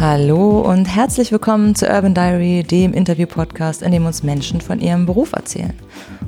Hallo und herzlich willkommen zu Urban Diary, dem Interview-Podcast, in dem uns Menschen von ihrem Beruf erzählen.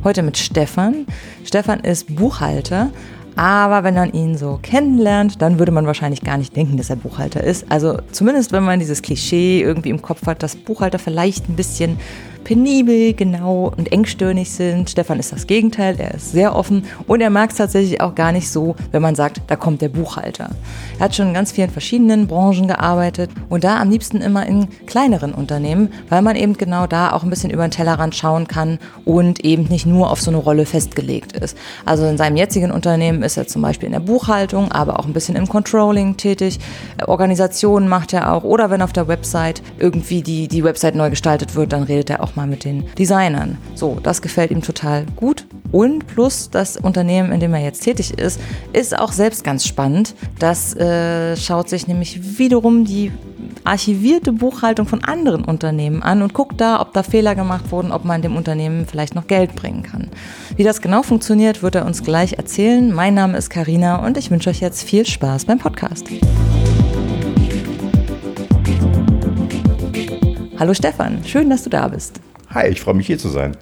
Heute mit Stefan. Stefan ist Buchhalter, aber wenn man ihn so kennenlernt, dann würde man wahrscheinlich gar nicht denken, dass er Buchhalter ist. Also zumindest wenn man dieses Klischee irgendwie im Kopf hat, dass Buchhalter vielleicht ein bisschen penibel, genau und engstirnig sind. Stefan ist das Gegenteil, er ist sehr offen und er mag es tatsächlich auch gar nicht so, wenn man sagt, da kommt der Buchhalter. Er hat schon in ganz vielen verschiedenen Branchen gearbeitet und da am liebsten immer in kleineren Unternehmen, weil man eben genau da auch ein bisschen über den Tellerrand schauen kann und eben nicht nur auf so eine Rolle festgelegt ist. Also in seinem jetzigen Unternehmen ist er zum Beispiel in der Buchhaltung, aber auch ein bisschen im Controlling tätig. Organisationen macht er auch oder wenn auf der Website irgendwie die, die Website neu gestaltet wird, dann redet er auch mal mit den Designern. So, das gefällt ihm total gut. Und plus das Unternehmen, in dem er jetzt tätig ist, ist auch selbst ganz spannend. Das äh, schaut sich nämlich wiederum die archivierte Buchhaltung von anderen Unternehmen an und guckt da, ob da Fehler gemacht wurden, ob man dem Unternehmen vielleicht noch Geld bringen kann. Wie das genau funktioniert, wird er uns gleich erzählen. Mein Name ist Karina und ich wünsche euch jetzt viel Spaß beim Podcast. Hallo Stefan, schön, dass du da bist. Hi, ich freue mich hier zu sein.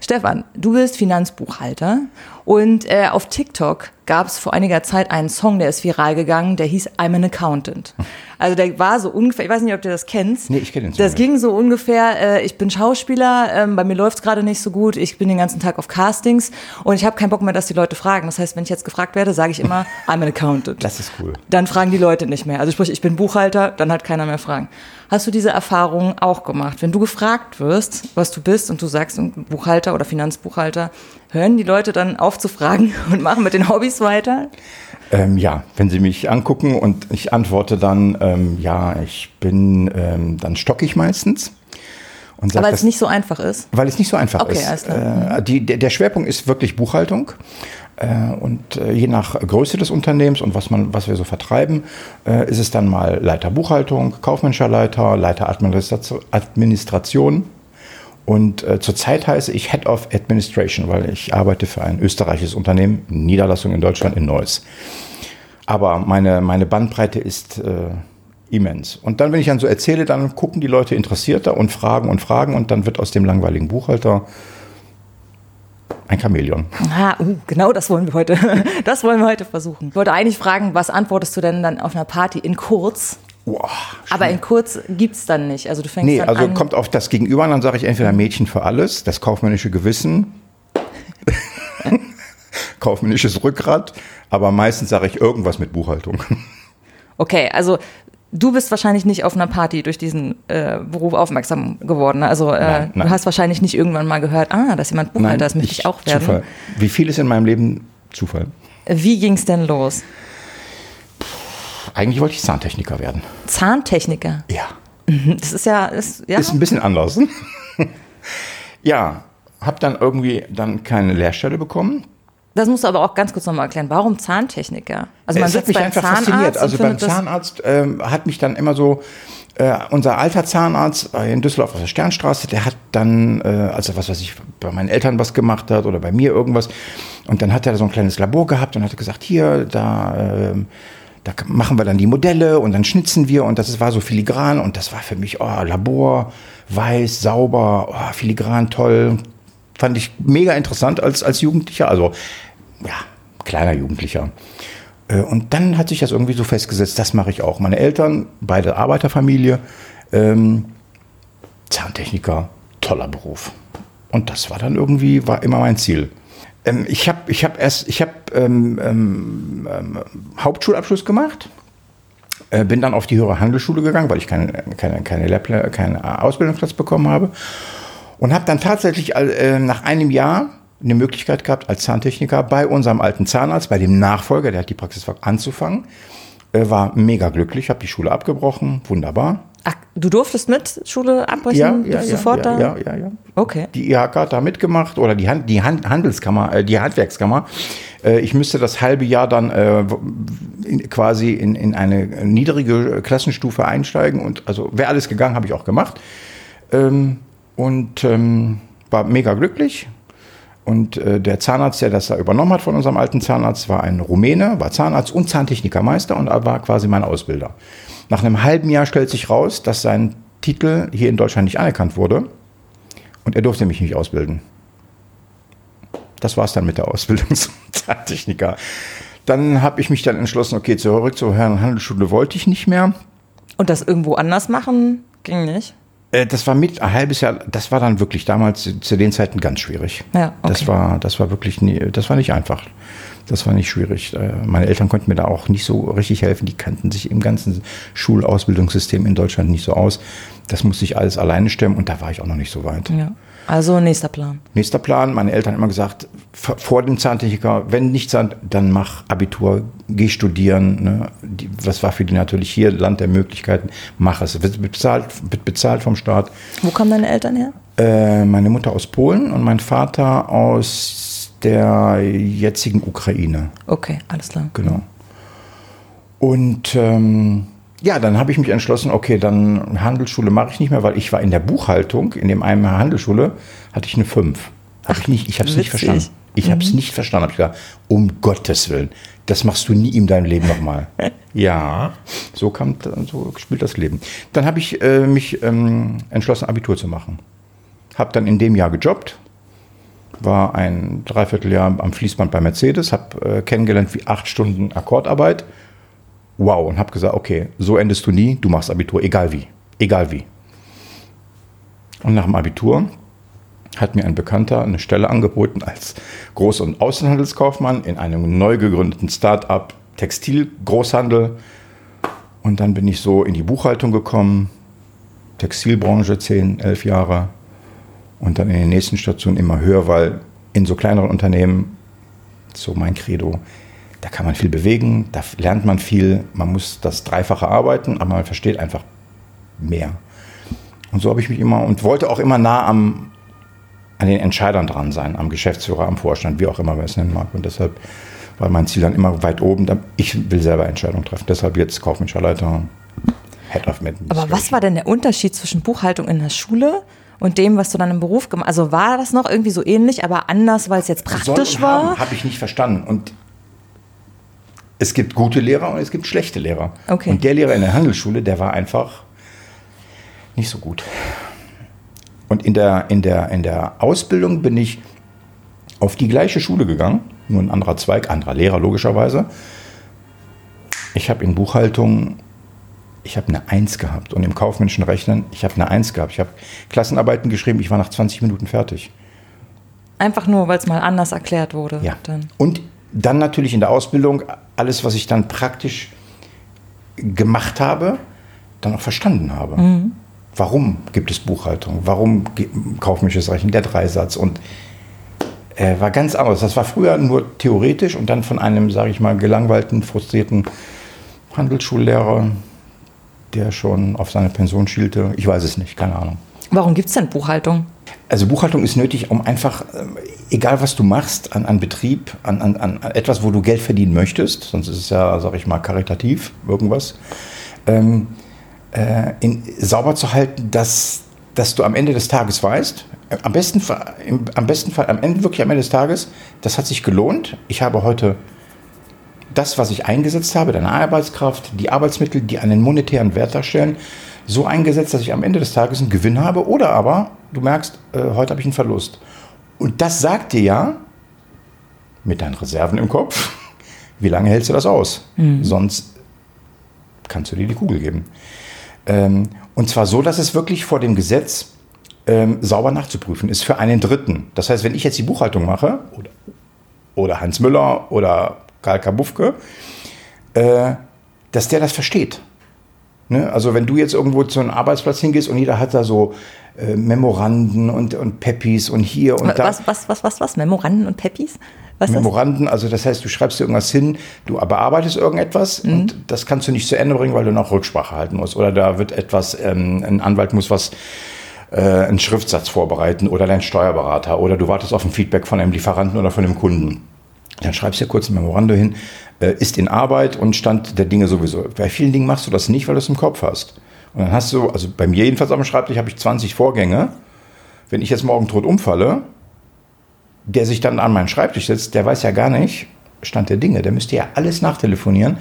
Stefan, du bist Finanzbuchhalter und äh, auf TikTok gab es vor einiger Zeit einen Song, der ist viral gegangen, der hieß I'm an Accountant. Also der war so ungefähr, ich weiß nicht, ob du das kennst. Nee, ich kenne den Song. Das ging so ungefähr, äh, ich bin Schauspieler, ähm, bei mir läuft's gerade nicht so gut, ich bin den ganzen Tag auf Castings und ich habe keinen Bock mehr, dass die Leute fragen. Das heißt, wenn ich jetzt gefragt werde, sage ich immer, I'm an Accountant. Das ist cool. Dann fragen die Leute nicht mehr. Also sprich, ich bin Buchhalter, dann hat keiner mehr Fragen. Hast du diese Erfahrung auch gemacht? Wenn du gefragt wirst, was du bist und du sagst Buchhalter oder Finanzbuchhalter, hören die Leute dann auf zu fragen und machen mit den Hobbys weiter? Ähm, ja, wenn sie mich angucken und ich antworte dann, ähm, ja, ich bin, ähm, dann stocke ich meistens. Und sag, weil es nicht so einfach ist? Weil es nicht so einfach okay, ist. Alles klar. Äh, die, der Schwerpunkt ist wirklich Buchhaltung. Äh, und äh, je nach Größe des Unternehmens und was, man, was wir so vertreiben, äh, ist es dann mal Leiter Buchhaltung, kaufmännischer Leiter, Leiter Administration und äh, zurzeit heiße ich Head of Administration, weil ich arbeite für ein österreichisches Unternehmen, Niederlassung in Deutschland in Neuss. Aber meine, meine Bandbreite ist äh, immens. Und dann, wenn ich dann so erzähle, dann gucken die Leute interessierter und fragen und fragen und dann wird aus dem langweiligen Buchhalter ein Chamäleon. Ah, uh, genau das wollen wir heute. Das wollen wir heute versuchen. Ich wollte eigentlich fragen, was antwortest du denn dann auf einer Party in kurz? Boah, Aber in kurz gibt es dann nicht. Also du fängst nee, dann also an. kommt auf das Gegenüber an, dann sage ich entweder Mädchen für alles, das kaufmännische Gewissen, kaufmännisches Rückgrat, aber meistens sage ich irgendwas mit Buchhaltung. Okay, also du bist wahrscheinlich nicht auf einer Party durch diesen äh, Beruf aufmerksam geworden. Also äh, nein, nein. du hast wahrscheinlich nicht irgendwann mal gehört, ah, dass jemand Buchhalter ist, möchte ich, ich auch werden. Zufall. Wie viel ist in meinem Leben Zufall? Wie ging es denn los? Eigentlich wollte ich Zahntechniker werden. Zahntechniker? Ja. Mhm, das ist ja. Ist, ja. ist ein bisschen anders. ja, habe dann irgendwie dann keine Lehrstelle bekommen. Das musst du aber auch ganz kurz nochmal erklären. Warum Zahntechniker? Also man es hat mich einfach Zahnarzt fasziniert. Also beim Zahnarzt ähm, hat mich dann immer so äh, unser alter Zahnarzt in Düsseldorf auf der Sternstraße, der hat dann, äh, also was weiß ich, bei meinen Eltern was gemacht hat oder bei mir irgendwas. Und dann hat er so ein kleines Labor gehabt und hat gesagt, hier, da äh, da machen wir dann die Modelle und dann schnitzen wir und das war so filigran und das war für mich, oh, Labor, weiß, sauber, oh, filigran, toll. Fand ich mega interessant als, als Jugendlicher, also ja, kleiner Jugendlicher. Äh, und dann hat sich das irgendwie so festgesetzt, das mache ich auch. Meine Eltern, beide Arbeiterfamilie, ähm, Zahntechniker, toller Beruf. Und das war dann irgendwie, war immer mein Ziel. Ähm, ich habe ich hab erst, ich habe ähm, ähm, ähm, Hauptschulabschluss gemacht, äh, bin dann auf die höhere Handelsschule gegangen, weil ich keine, keine, keine, keinen Ausbildungsplatz bekommen habe und habe dann tatsächlich äh, nach einem Jahr eine Möglichkeit gehabt, als Zahntechniker bei unserem alten Zahnarzt, bei dem Nachfolger, der hat die Praxis anzufangen. Äh, war mega glücklich, habe die Schule abgebrochen, wunderbar. Ach, du durftest mit Schule abbrechen? Ja, ja, ja, sofort ja, da? ja, ja, ja. Okay. Die IHK hat da mitgemacht oder die, Hand, die Hand, Handelskammer, äh, die Handwerkskammer. Äh, ich müsste das halbe Jahr dann äh, in, quasi in, in eine niedrige Klassenstufe einsteigen und also wäre alles gegangen, habe ich auch gemacht. Ähm, und ähm, war mega glücklich. Und äh, der Zahnarzt, der das da übernommen hat von unserem alten Zahnarzt, war ein Rumäne, war Zahnarzt und Zahntechnikermeister und war quasi mein Ausbilder. Nach einem halben Jahr stellt sich raus, dass sein Titel hier in Deutschland nicht anerkannt wurde und er durfte mich nicht ausbilden. Das war es dann mit der Ausbildung zum Zahntechniker. Dann habe ich mich dann entschlossen, okay, zurück zur Herren Handelsschule wollte ich nicht mehr. Und das irgendwo anders machen ging nicht? Äh, das war mit ein halbes Jahr, das war dann wirklich damals zu den Zeiten ganz schwierig. Ja, okay. Das war, das war wirklich nie, das war nicht einfach. Das war nicht schwierig. Äh, meine Eltern konnten mir da auch nicht so richtig helfen. Die kannten sich im ganzen Schulausbildungssystem in Deutschland nicht so aus. Das musste ich alles alleine stemmen und da war ich auch noch nicht so weit. Ja. Also nächster Plan. Nächster Plan. Meine Eltern haben immer gesagt, vor dem Zahntechniker, wenn nicht Zahn, dann mach Abitur, geh studieren. Ne? Die, das war für die natürlich hier Land der Möglichkeiten. Mach es. Wird bezahlt, wird bezahlt vom Staat. Wo kommen deine Eltern her? Äh, meine Mutter aus Polen und mein Vater aus der jetzigen Ukraine. Okay, alles klar. Genau. Und ähm, ja, dann habe ich mich entschlossen, okay, dann Handelsschule mache ich nicht mehr, weil ich war in der Buchhaltung, in dem einen Handelsschule, hatte ich eine 5. Hab ich nicht, ich habe es nicht verstanden. Ich mhm. habe es nicht verstanden. Habe ich gesagt, um Gottes Willen, das machst du nie in deinem Leben nochmal. ja, so, kam, so spielt das Leben. Dann habe ich äh, mich ähm, entschlossen, Abitur zu machen. Habe dann in dem Jahr gejobbt, war ein Dreivierteljahr am Fließband bei Mercedes, habe äh, kennengelernt wie acht Stunden Akkordarbeit wow und habe gesagt, okay, so endest du nie, du machst Abitur, egal wie, egal wie. Und nach dem Abitur hat mir ein Bekannter eine Stelle angeboten als Groß- und Außenhandelskaufmann in einem neu gegründeten Start-up Textilgroßhandel. Und dann bin ich so in die Buchhaltung gekommen, Textilbranche 10, 11 Jahre und dann in den nächsten Stationen immer höher, weil in so kleineren Unternehmen, so mein Credo, da kann man viel bewegen, da lernt man viel, man muss das Dreifache arbeiten, aber man versteht einfach mehr. Und so habe ich mich immer und wollte auch immer nah am, an den Entscheidern dran sein, am Geschäftsführer, am Vorstand, wie auch immer man es nennen mag. Und deshalb war mein Ziel dann immer weit oben. Ich will selber Entscheidungen treffen. Deshalb jetzt kaufmännischer Leiter, Head of Medicine. Aber was war denn der Unterschied zwischen Buchhaltung in der Schule und dem, was du dann im Beruf gemacht hast? Also war das noch irgendwie so ähnlich, aber anders, weil es jetzt praktisch war? Habe ich nicht verstanden. Und es gibt gute Lehrer und es gibt schlechte Lehrer. Okay. Und der Lehrer in der Handelsschule, der war einfach nicht so gut. Und in der, in der, in der Ausbildung bin ich auf die gleiche Schule gegangen, nur ein anderer Zweig, anderer Lehrer logischerweise. Ich habe in Buchhaltung, ich habe eine Eins gehabt und im kaufmännischen Rechnen, ich habe eine Eins gehabt. Ich habe Klassenarbeiten geschrieben, ich war nach 20 Minuten fertig. Einfach nur, weil es mal anders erklärt wurde. Ja. Dann. Und dann natürlich in der Ausbildung alles, was ich dann praktisch gemacht habe, dann auch verstanden habe. Mhm. Warum gibt es Buchhaltung? Warum kaufmännisches Rechnen, der Dreisatz? Und äh, war ganz anders. Das war früher nur theoretisch und dann von einem, sage ich mal, gelangweilten, frustrierten Handelsschullehrer, der schon auf seine Pension schielte. Ich weiß es nicht, keine Ahnung. Warum gibt es denn Buchhaltung? Also Buchhaltung ist nötig, um einfach, ähm, egal was du machst, an, an Betrieb, an, an, an etwas, wo du Geld verdienen möchtest, sonst ist es ja, sag ich mal, karitativ, irgendwas, ähm, äh, in, sauber zu halten, dass, dass du am Ende des Tages weißt, äh, am besten, im, am besten Fall, am Ende, wirklich am Ende des Tages, das hat sich gelohnt. Ich habe heute das, was ich eingesetzt habe, deine Arbeitskraft, die Arbeitsmittel, die einen monetären Wert darstellen, so eingesetzt, dass ich am Ende des Tages einen Gewinn habe oder aber du merkst, äh, heute habe ich einen Verlust. Und das sagt dir ja, mit deinen Reserven im Kopf, wie lange hältst du das aus? Mhm. Sonst kannst du dir die Kugel geben. Ähm, und zwar so, dass es wirklich vor dem Gesetz ähm, sauber nachzuprüfen ist für einen Dritten. Das heißt, wenn ich jetzt die Buchhaltung mache, oder, oder Hans Müller oder Karl Kabufke, äh, dass der das versteht. Ne? Also wenn du jetzt irgendwo zu einem Arbeitsplatz hingehst und jeder hat da so äh, Memoranden und, und Peppis und hier und was, da. Was, was, was, was, was? Memoranden und Peppis? Was Memoranden, das? also das heißt, du schreibst dir irgendwas hin, du bearbeitest irgendetwas mhm. und das kannst du nicht zu Ende bringen, weil du noch Rücksprache halten musst. Oder da wird etwas, ähm, ein Anwalt muss was äh, einen Schriftsatz vorbereiten oder dein Steuerberater oder du wartest auf ein Feedback von einem Lieferanten oder von einem Kunden. Dann schreibst du dir kurz ein Memorando hin, äh, ist in Arbeit und Stand der Dinge sowieso. Bei vielen Dingen machst du das nicht, weil du es im Kopf hast. Und dann hast du, also bei mir jedenfalls am Schreibtisch habe ich 20 Vorgänge. Wenn ich jetzt morgen tot umfalle, der sich dann an meinen Schreibtisch setzt, der weiß ja gar nicht, Stand der Dinge, der müsste ja alles nachtelefonieren.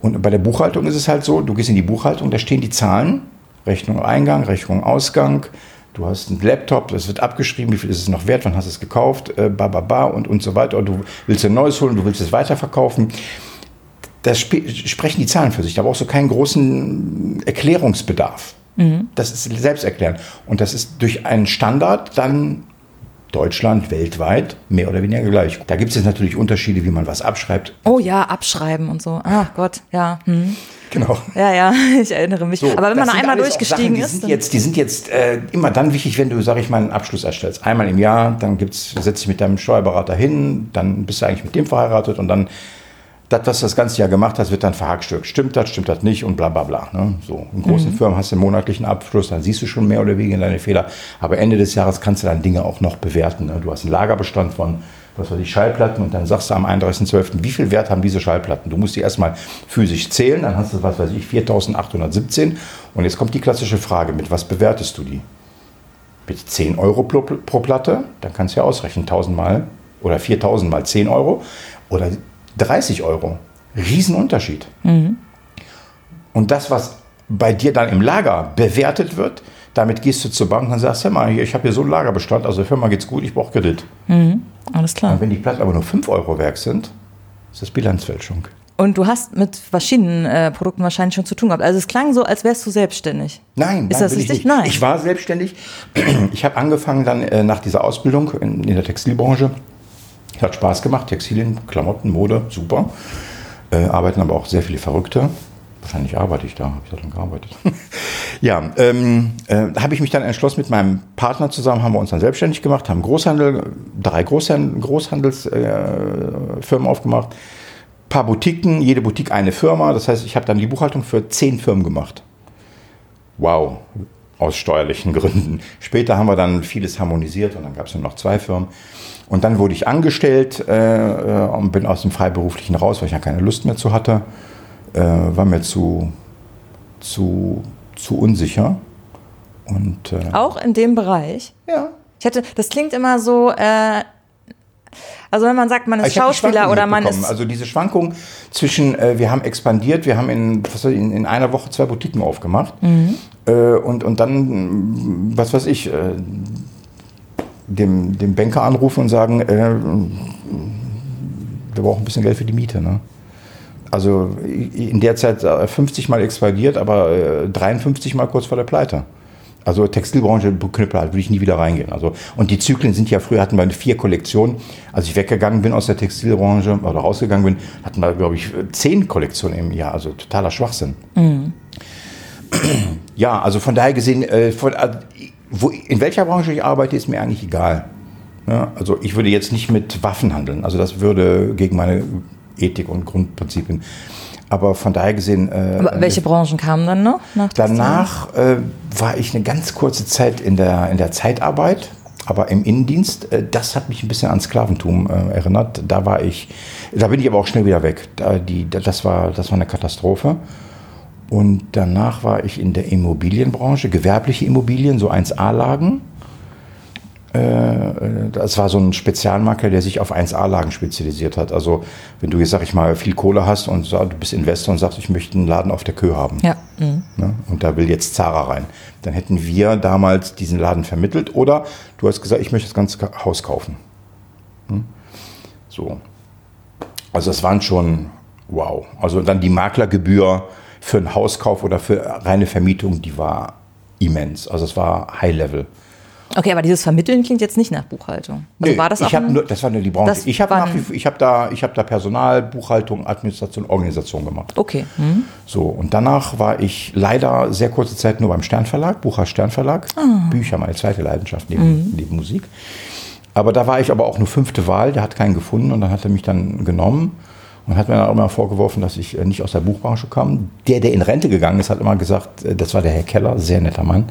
Und bei der Buchhaltung ist es halt so, du gehst in die Buchhaltung, da stehen die Zahlen, Rechnung Eingang, Rechnung Ausgang, du hast einen Laptop, das wird abgeschrieben, wie viel ist es noch wert, wann hast du es gekauft, äh, ba, ba, ba und, und so weiter. Und du willst ein neues holen, du willst es weiterverkaufen. Das sprechen die Zahlen für sich. Da brauchst du keinen großen Erklärungsbedarf. Mhm. Das ist selbsterklärend. Und das ist durch einen Standard dann Deutschland, weltweit, mehr oder weniger gleich. Da gibt es jetzt natürlich Unterschiede, wie man was abschreibt. Oh ja, abschreiben und so. Ach Gott, ja. Hm. Genau. Ja, ja, ich erinnere mich. So, Aber wenn man einmal durchgestiegen Sachen, die ist. Sind jetzt, die sind jetzt äh, immer dann wichtig, wenn du, sag ich mal, einen Abschluss erstellst. Einmal im Jahr, dann gibt's, setzt dich mit deinem Steuerberater hin, dann bist du eigentlich mit dem verheiratet und dann das, was du das ganze Jahr gemacht hast, wird dann verhackstückt. Stimmt das, stimmt das nicht und bla bla bla. Ne? So, in großen mhm. Firmen hast du einen monatlichen Abschluss, dann siehst du schon mehr oder weniger deine Fehler. Aber Ende des Jahres kannst du dann Dinge auch noch bewerten. Ne? Du hast einen Lagerbestand von was weiß ich, Schallplatten und dann sagst du am 31.12., wie viel Wert haben diese Schallplatten? Du musst die erstmal physisch zählen, dann hast du, was weiß ich, 4.817 und jetzt kommt die klassische Frage, mit was bewertest du die? Mit 10 Euro pro, pro Platte, dann kannst du ja ausrechnen, 1.000 mal oder 4.000 mal 10 Euro oder 30 Euro. Riesenunterschied. Mhm. Und das, was bei dir dann im Lager bewertet wird, damit gehst du zur Bank und sagst, hör mal, ich habe hier so einen Lagerbestand, also der Firma geht's gut, ich brauche Kredit. Mhm. Alles klar. Und wenn die Platten aber nur 5 Euro wert sind, ist das Bilanzfälschung. Und du hast mit verschiedenen äh, Produkten wahrscheinlich schon zu tun gehabt. Also es klang so, als wärst du selbstständig. Nein, ist nein, das richtig? Ich, nein. ich war selbstständig. Ich habe angefangen dann äh, nach dieser Ausbildung in, in der Textilbranche hat Spaß gemacht, Textilien, Klamotten, Mode, super. Äh, arbeiten aber auch sehr viele Verrückte. Wahrscheinlich arbeite ich da, habe ich da dran gearbeitet. ja, ähm, äh, habe ich mich dann entschlossen, mit meinem Partner zusammen haben wir uns dann selbstständig gemacht, haben Großhandel, drei Großhandel, Großhandelsfirmen äh, aufgemacht, paar Boutiquen, jede Boutique eine Firma. Das heißt, ich habe dann die Buchhaltung für zehn Firmen gemacht. Wow, aus steuerlichen Gründen. Später haben wir dann vieles harmonisiert und dann gab es nur noch zwei Firmen. Und dann wurde ich angestellt äh, äh, und bin aus dem Freiberuflichen raus, weil ich ja keine Lust mehr zu hatte. Äh, war mir zu, zu, zu unsicher. Und, äh, Auch in dem Bereich? Ja. Ich hätte, das klingt immer so, äh, also wenn man sagt, man ist Schauspieler oder man ist. Also diese Schwankung zwischen, äh, wir haben expandiert, wir haben in, was ich, in, in einer Woche zwei Boutiquen aufgemacht mhm. äh, und, und dann, was weiß ich, äh, dem, dem Banker anrufen und sagen, äh, wir brauchen ein bisschen Geld für die Miete. Ne? Also in der Zeit 50 Mal expandiert, aber 53 Mal kurz vor der Pleite. Also Textilbranche, Knüppel, würde ich nie wieder reingehen. Also, und die Zyklen sind ja, früher hatten wir vier Kollektionen. Als ich weggegangen bin aus der Textilbranche oder rausgegangen bin, hatten wir, glaube ich, zehn Kollektionen im Jahr. Also totaler Schwachsinn. Mhm. Ja, also von daher gesehen, äh, von, äh, wo, in welcher Branche ich arbeite, ist mir eigentlich egal. Ja, also ich würde jetzt nicht mit Waffen handeln. Also das würde gegen meine Ethik und Grundprinzipien. Aber von daher gesehen. Äh, welche Branchen kamen dann noch? danach äh, war ich eine ganz kurze Zeit in der, in der Zeitarbeit, aber im Innendienst. Äh, das hat mich ein bisschen an Sklaventum äh, erinnert. Da war ich, da bin ich aber auch schnell wieder weg. Da, die, das, war, das war eine Katastrophe. Und danach war ich in der Immobilienbranche, gewerbliche Immobilien, so 1A-Lagen. Äh, das war so ein Spezialmakler, der sich auf 1A-Lagen spezialisiert hat. Also wenn du jetzt, sag ich mal, viel Kohle hast und du bist Investor und sagst, ich möchte einen Laden auf der Kö haben. Ja. Mhm. Ne? Und da will jetzt Zara rein. Dann hätten wir damals diesen Laden vermittelt oder du hast gesagt, ich möchte das ganze Haus kaufen. Hm? So. Also das waren schon, wow. Also dann die Maklergebühr, für einen Hauskauf oder für reine Vermietung, die war immens. Also es war High Level. Okay, aber dieses Vermitteln klingt jetzt nicht nach Buchhaltung. Also nee, war das, auch ich nur, das war nur die Branche. Ich habe hab da, hab da Personal, Buchhaltung, Administration, Organisation gemacht. Okay. Mhm. So, und danach war ich leider sehr kurze Zeit nur beim Sternverlag, Bucher Sternverlag. Ah. Bücher, meine zweite Leidenschaft neben, mhm. neben Musik. Aber da war ich aber auch nur fünfte Wahl, der hat keinen gefunden und dann hat er mich dann genommen. Und hat mir dann auch immer vorgeworfen, dass ich äh, nicht aus der Buchbranche kam. Der, der in Rente gegangen ist, hat immer gesagt, äh, das war der Herr Keller, sehr netter Mann.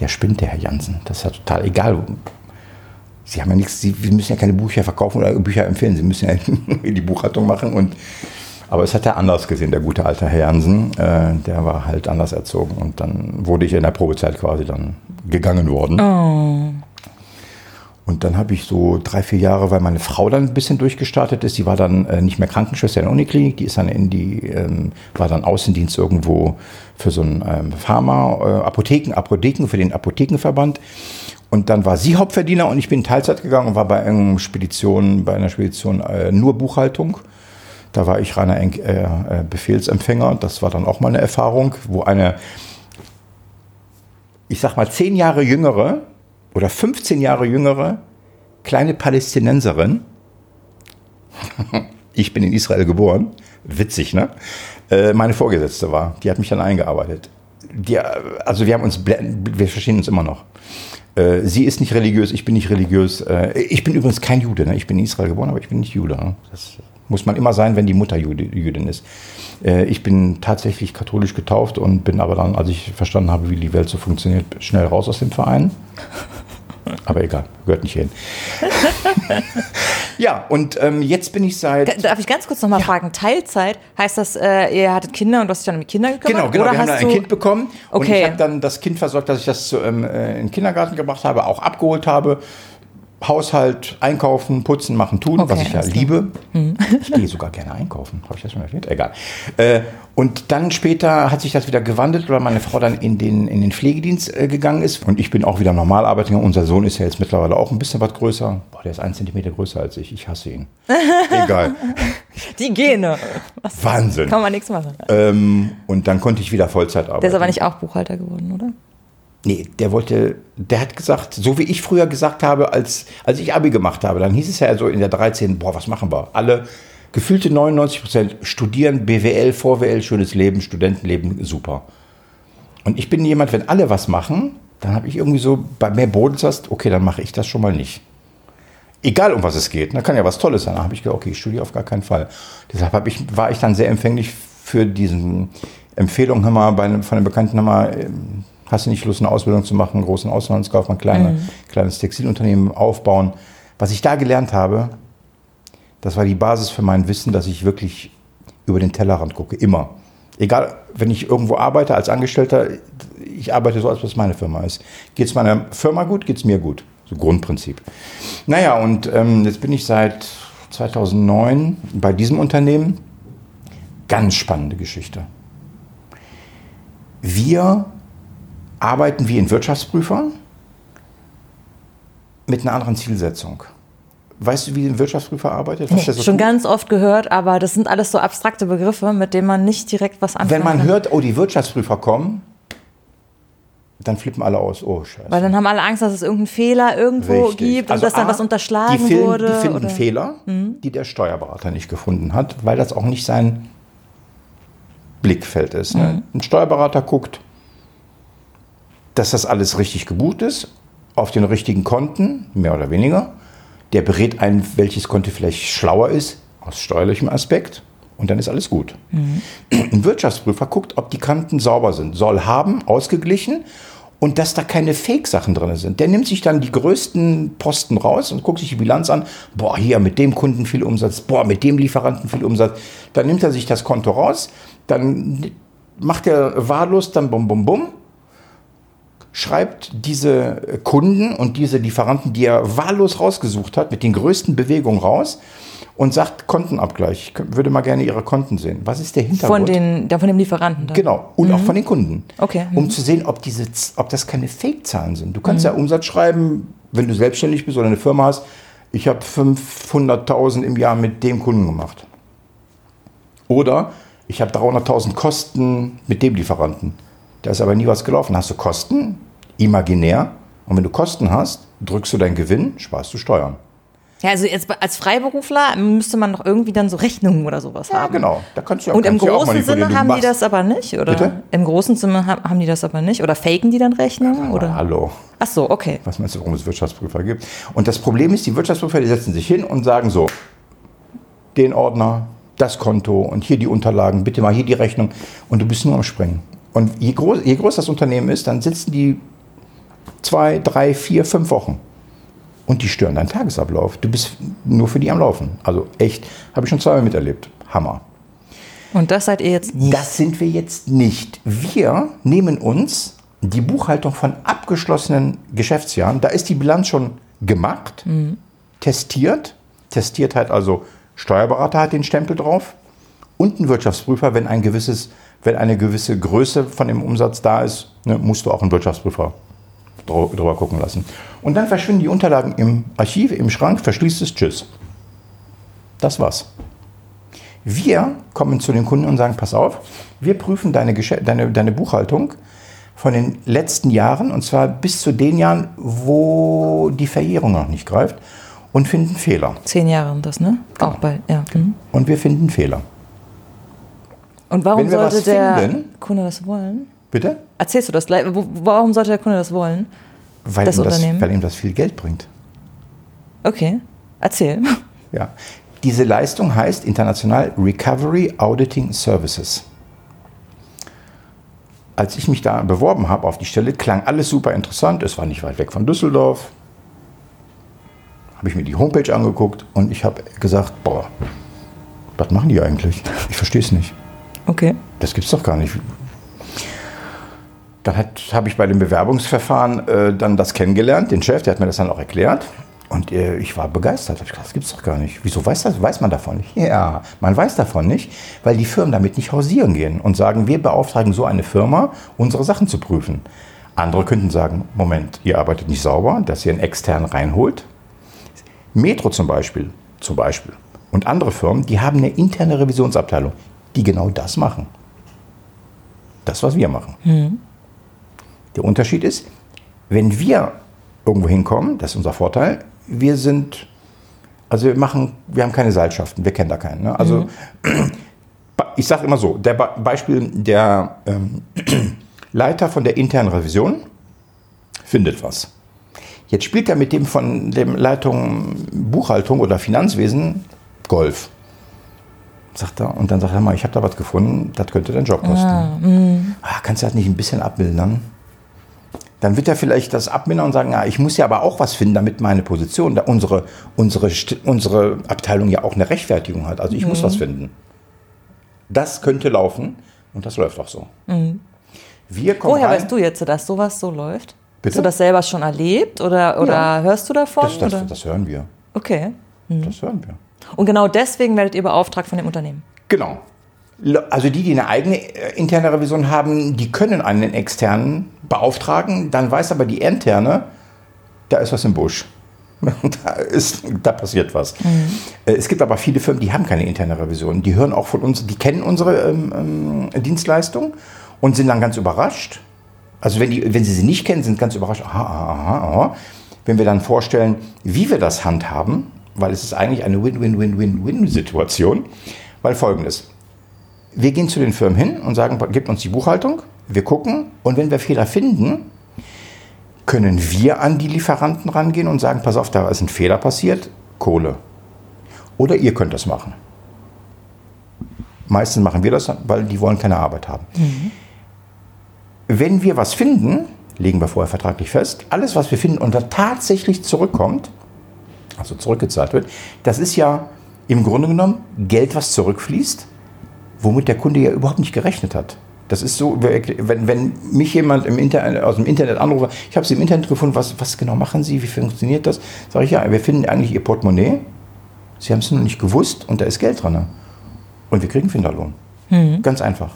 Der spinnt, der Herr Jansen. Das ist ja total egal. Sie haben ja nichts, Sie müssen ja keine Bücher verkaufen oder Bücher empfehlen. Sie müssen ja die Buchhaltung machen. Und, aber es hat er anders gesehen, der gute alte Herr Jansen. Äh, der war halt anders erzogen. Und dann wurde ich in der Probezeit quasi dann gegangen worden. Oh. Und dann habe ich so drei, vier Jahre, weil meine Frau dann ein bisschen durchgestartet ist, die war dann äh, nicht mehr Krankenschwester in der Uniklinik, die ist dann in die, ähm, war dann Außendienst irgendwo für so ein ähm, Pharma, äh, Apotheken, Apotheken, für den Apothekenverband. Und dann war sie Hauptverdiener und ich bin in Teilzeit gegangen und war bei einer Spedition, bei einer Spedition äh, nur Buchhaltung. Da war ich reiner äh, äh, Befehlsempfänger. Das war dann auch mal eine Erfahrung, wo eine, ich sag mal, zehn Jahre jüngere oder 15 Jahre jüngere kleine Palästinenserin, ich bin in Israel geboren, witzig, ne? Äh, meine Vorgesetzte war, die hat mich dann eingearbeitet. Die, also wir haben uns, wir verstehen uns immer noch. Äh, sie ist nicht religiös, ich bin nicht religiös. Äh, ich bin übrigens kein Jude, ne? ich bin in Israel geboren, aber ich bin nicht Jude. Ne? Das muss man immer sein, wenn die Mutter Jüdin ist. Ich bin tatsächlich katholisch getauft und bin aber dann, als ich verstanden habe, wie die Welt so funktioniert, schnell raus aus dem Verein. Aber egal, gehört nicht hin. ja, und ähm, jetzt bin ich seit. Darf ich ganz kurz nochmal ja. fragen? Teilzeit, heißt das, äh, ihr hattet Kinder und du hast dich dann um die Kinder gekümmert? Genau, genau. Oder wir haben dann ein Kind bekommen okay. und ich habe dann das Kind versorgt, dass ich das zu, ähm, äh, in den Kindergarten gebracht habe, auch abgeholt habe. Haushalt, einkaufen, putzen, machen, tun, okay, was ich ja liebe. Mhm. Ich gehe sogar gerne einkaufen, habe ich das schon erwähnt? Egal. Äh, und dann später hat sich das wieder gewandelt, weil meine Frau dann in den, in den Pflegedienst äh, gegangen ist. Und ich bin auch wieder normal arbeiten. Unser Sohn ist ja jetzt mittlerweile auch ein bisschen was größer. Boah, der ist ein Zentimeter größer als ich. Ich hasse ihn. Egal. Die Gene. Was Wahnsinn. Kann man nichts machen. Ähm, und dann konnte ich wieder Vollzeit arbeiten. Der ist aber nicht auch Buchhalter geworden, oder? Nee, der wollte, der hat gesagt, so wie ich früher gesagt habe, als, als ich Abi gemacht habe, dann hieß es ja so in der 13, boah, was machen wir? Alle gefühlte 99 Prozent studieren, BWL, VWL, schönes Leben, Studentenleben, super. Und ich bin jemand, wenn alle was machen, dann habe ich irgendwie so bei mehr Bodensast, okay, dann mache ich das schon mal nicht. Egal um was es geht, da kann ja was Tolles sein. Da habe ich gedacht, okay, ich studiere auf gar keinen Fall. Deshalb ich, war ich dann sehr empfänglich für diesen Empfehlungen, hör mal, bei einem, von einem Bekannten, mal, ähm, hast du nicht Lust, eine Ausbildung zu machen, einen großen Auslandskaufmann, kleine, mhm. kleines Textilunternehmen aufbauen. Was ich da gelernt habe, das war die Basis für mein Wissen, dass ich wirklich über den Tellerrand gucke, immer. Egal, wenn ich irgendwo arbeite als Angestellter, ich arbeite so, als was meine Firma ist. Geht es meiner Firma gut, geht es mir gut. So Grundprinzip. Naja, und ähm, jetzt bin ich seit 2009 bei diesem Unternehmen. Ganz spannende Geschichte. Wir arbeiten wie ein Wirtschaftsprüfer mit einer anderen Zielsetzung. Weißt du, wie ein Wirtschaftsprüfer arbeitet? Nee, schon tut? ganz oft gehört, aber das sind alles so abstrakte Begriffe, mit denen man nicht direkt was anfangen Wenn man kann. hört, oh, die Wirtschaftsprüfer kommen, dann flippen alle aus. Oh, scheiße. Weil dann haben alle Angst, dass es irgendeinen Fehler irgendwo Richtig. gibt also und dass dann A, was unterschlagen die finden, wurde. Die finden oder? Fehler, mhm. die der Steuerberater nicht gefunden hat, weil das auch nicht sein Blickfeld ist. Ne? Mhm. Ein Steuerberater guckt, dass das alles richtig gebucht ist, auf den richtigen Konten, mehr oder weniger. Der berät einen, welches Konto vielleicht schlauer ist, aus steuerlichem Aspekt. Und dann ist alles gut. Mhm. Ein Wirtschaftsprüfer guckt, ob die Kanten sauber sind, soll haben, ausgeglichen und dass da keine Fake-Sachen drin sind. Der nimmt sich dann die größten Posten raus und guckt sich die Bilanz an. Boah, hier mit dem Kunden viel Umsatz, boah, mit dem Lieferanten viel Umsatz. Dann nimmt er sich das Konto raus, dann macht er wahllos, dann bum, bum, bum schreibt diese Kunden und diese Lieferanten, die er wahllos rausgesucht hat, mit den größten Bewegungen raus und sagt Kontenabgleich. Ich würde mal gerne Ihre Konten sehen. Was ist der Hintergrund? Von, den, von dem Lieferanten. Dann. Genau. Und mhm. auch von den Kunden. Okay. Mhm. Um zu sehen, ob, diese, ob das keine Fake-Zahlen sind. Du kannst mhm. ja Umsatz schreiben, wenn du selbstständig bist oder eine Firma hast. Ich habe 500.000 im Jahr mit dem Kunden gemacht. Oder ich habe 300.000 Kosten mit dem Lieferanten. Da ist aber nie was gelaufen. Hast du Kosten? Imaginär. Und wenn du Kosten hast, drückst du deinen Gewinn, sparst du Steuern. Ja, also jetzt als Freiberufler müsste man doch irgendwie dann so Rechnungen oder sowas ja, haben. genau. Da kannst du ja, Und im großen Sinne haben die das aber nicht, oder? Bitte? Im großen Sinne haben die das aber nicht, oder faken die dann Rechnungen, oder? Hallo. Ach so, okay. Was meinst du, warum es Wirtschaftsprüfer gibt? Und das Problem ist, die Wirtschaftsprüfer, die setzen sich hin und sagen so, den Ordner, das Konto und hier die Unterlagen, bitte mal hier die Rechnung und du bist nur am Springen. Und je, groß, je größer das Unternehmen ist, dann sitzen die zwei, drei, vier, fünf Wochen. Und die stören deinen Tagesablauf. Du bist nur für die am Laufen. Also echt, habe ich schon zweimal miterlebt. Hammer. Und das seid ihr jetzt nicht? Das sind wir jetzt nicht. Wir nehmen uns die Buchhaltung von abgeschlossenen Geschäftsjahren, da ist die Bilanz schon gemacht, mhm. testiert. Testiert halt also Steuerberater hat den Stempel drauf und ein Wirtschaftsprüfer, wenn ein gewisses, wenn eine gewisse Größe von dem Umsatz da ist, ne, musst du auch einen Wirtschaftsprüfer drüber gucken lassen. Und dann verschwinden die Unterlagen im Archiv, im Schrank, verschließt es, tschüss. Das war's. Wir kommen zu den Kunden und sagen, pass auf, wir prüfen deine, deine, deine Buchhaltung von den letzten Jahren, und zwar bis zu den Jahren, wo die Verjährung noch nicht greift, und finden Fehler. Zehn Jahre das, ne? Genau. Auch bei, ja. Mhm. Und wir finden Fehler. Und warum sollte der finden, Kunde das wollen? Bitte? Erzählst du das gleich? Warum sollte der Kunde das wollen? Weil, das ihm, das, weil ihm das viel Geld bringt. Okay, erzähl. Ja, diese Leistung heißt international Recovery Auditing Services. Als ich mich da beworben habe auf die Stelle, klang alles super interessant. Es war nicht weit weg von Düsseldorf. Habe ich mir die Homepage angeguckt und ich habe gesagt, boah, was machen die eigentlich? Ich verstehe es nicht. Okay. Das gibt's doch gar nicht. Dann habe ich bei dem Bewerbungsverfahren äh, dann das kennengelernt, den Chef, der hat mir das dann auch erklärt. Und äh, ich war begeistert. Ich dachte, das gibt's doch gar nicht. Wieso weiß, das, weiß man davon nicht? Ja, man weiß davon nicht, weil die Firmen damit nicht hausieren gehen und sagen, wir beauftragen so eine Firma, unsere Sachen zu prüfen. Andere könnten sagen, Moment, ihr arbeitet nicht sauber, dass ihr einen externen reinholt. Metro zum Beispiel, zum Beispiel und andere Firmen, die haben eine interne Revisionsabteilung, die genau das machen. Das, was wir machen. Mhm. Der Unterschied ist, wenn wir irgendwo hinkommen, das ist unser Vorteil, wir sind, also wir machen, wir haben keine Seilschaften, wir kennen da keinen. Ne? Also mhm. ich sage immer so, der Be Beispiel der ähm, Leiter von der internen Revision findet was. Jetzt spielt er mit dem von dem Leitung Buchhaltung oder Finanzwesen Golf. Sagt er. Und dann sagt er mal, ich habe da was gefunden, das könnte dein Job kosten. Ah, mhm. ah, kannst du das nicht ein bisschen abmildern? Dann wird er vielleicht das abmindern und sagen, ja, ich muss ja aber auch was finden, damit meine Position, da unsere, unsere, unsere Abteilung ja auch eine Rechtfertigung hat. Also ich mhm. muss was finden. Das könnte laufen und das läuft auch so. Mhm. Wir kommen Woher rein, weißt du jetzt, dass sowas so läuft? Bitte? Hast du das selber schon erlebt oder, oder ja. hörst du davon? Das, das, das hören wir. Okay. Mhm. Das hören wir. Und genau deswegen werdet ihr beauftragt von dem Unternehmen? Genau. Also die, die eine eigene äh, interne Revision haben, die können einen externen beauftragen. Dann weiß aber die interne, da ist was im Busch. Da, ist, da passiert was. Mhm. Äh, es gibt aber viele Firmen, die haben keine interne Revision. Die hören auch von uns, die kennen unsere ähm, ähm, Dienstleistung und sind dann ganz überrascht. Also wenn, die, wenn sie sie nicht kennen, sind ganz überrascht. Aha, aha, aha. Wenn wir dann vorstellen, wie wir das handhaben, weil es ist eigentlich eine Win-Win-Win-Win-Win-Situation, weil folgendes wir gehen zu den Firmen hin und sagen, gebt uns die Buchhaltung, wir gucken und wenn wir Fehler finden, können wir an die Lieferanten rangehen und sagen, pass auf, da ist ein Fehler passiert, Kohle. Oder ihr könnt das machen. Meistens machen wir das, weil die wollen keine Arbeit haben. Mhm. Wenn wir was finden, legen wir vorher vertraglich fest, alles, was wir finden und da tatsächlich zurückkommt, also zurückgezahlt wird, das ist ja im Grunde genommen Geld, was zurückfließt, womit der Kunde ja überhaupt nicht gerechnet hat. Das ist so, wenn, wenn mich jemand im Internet, aus dem Internet anruft, ich habe Sie im Internet gefunden, was, was genau machen Sie, wie funktioniert das? Sage ich, ja, wir finden eigentlich Ihr Portemonnaie, Sie haben es nur nicht gewusst und da ist Geld dran. Und wir kriegen Finderlohn. Mhm. Ganz einfach.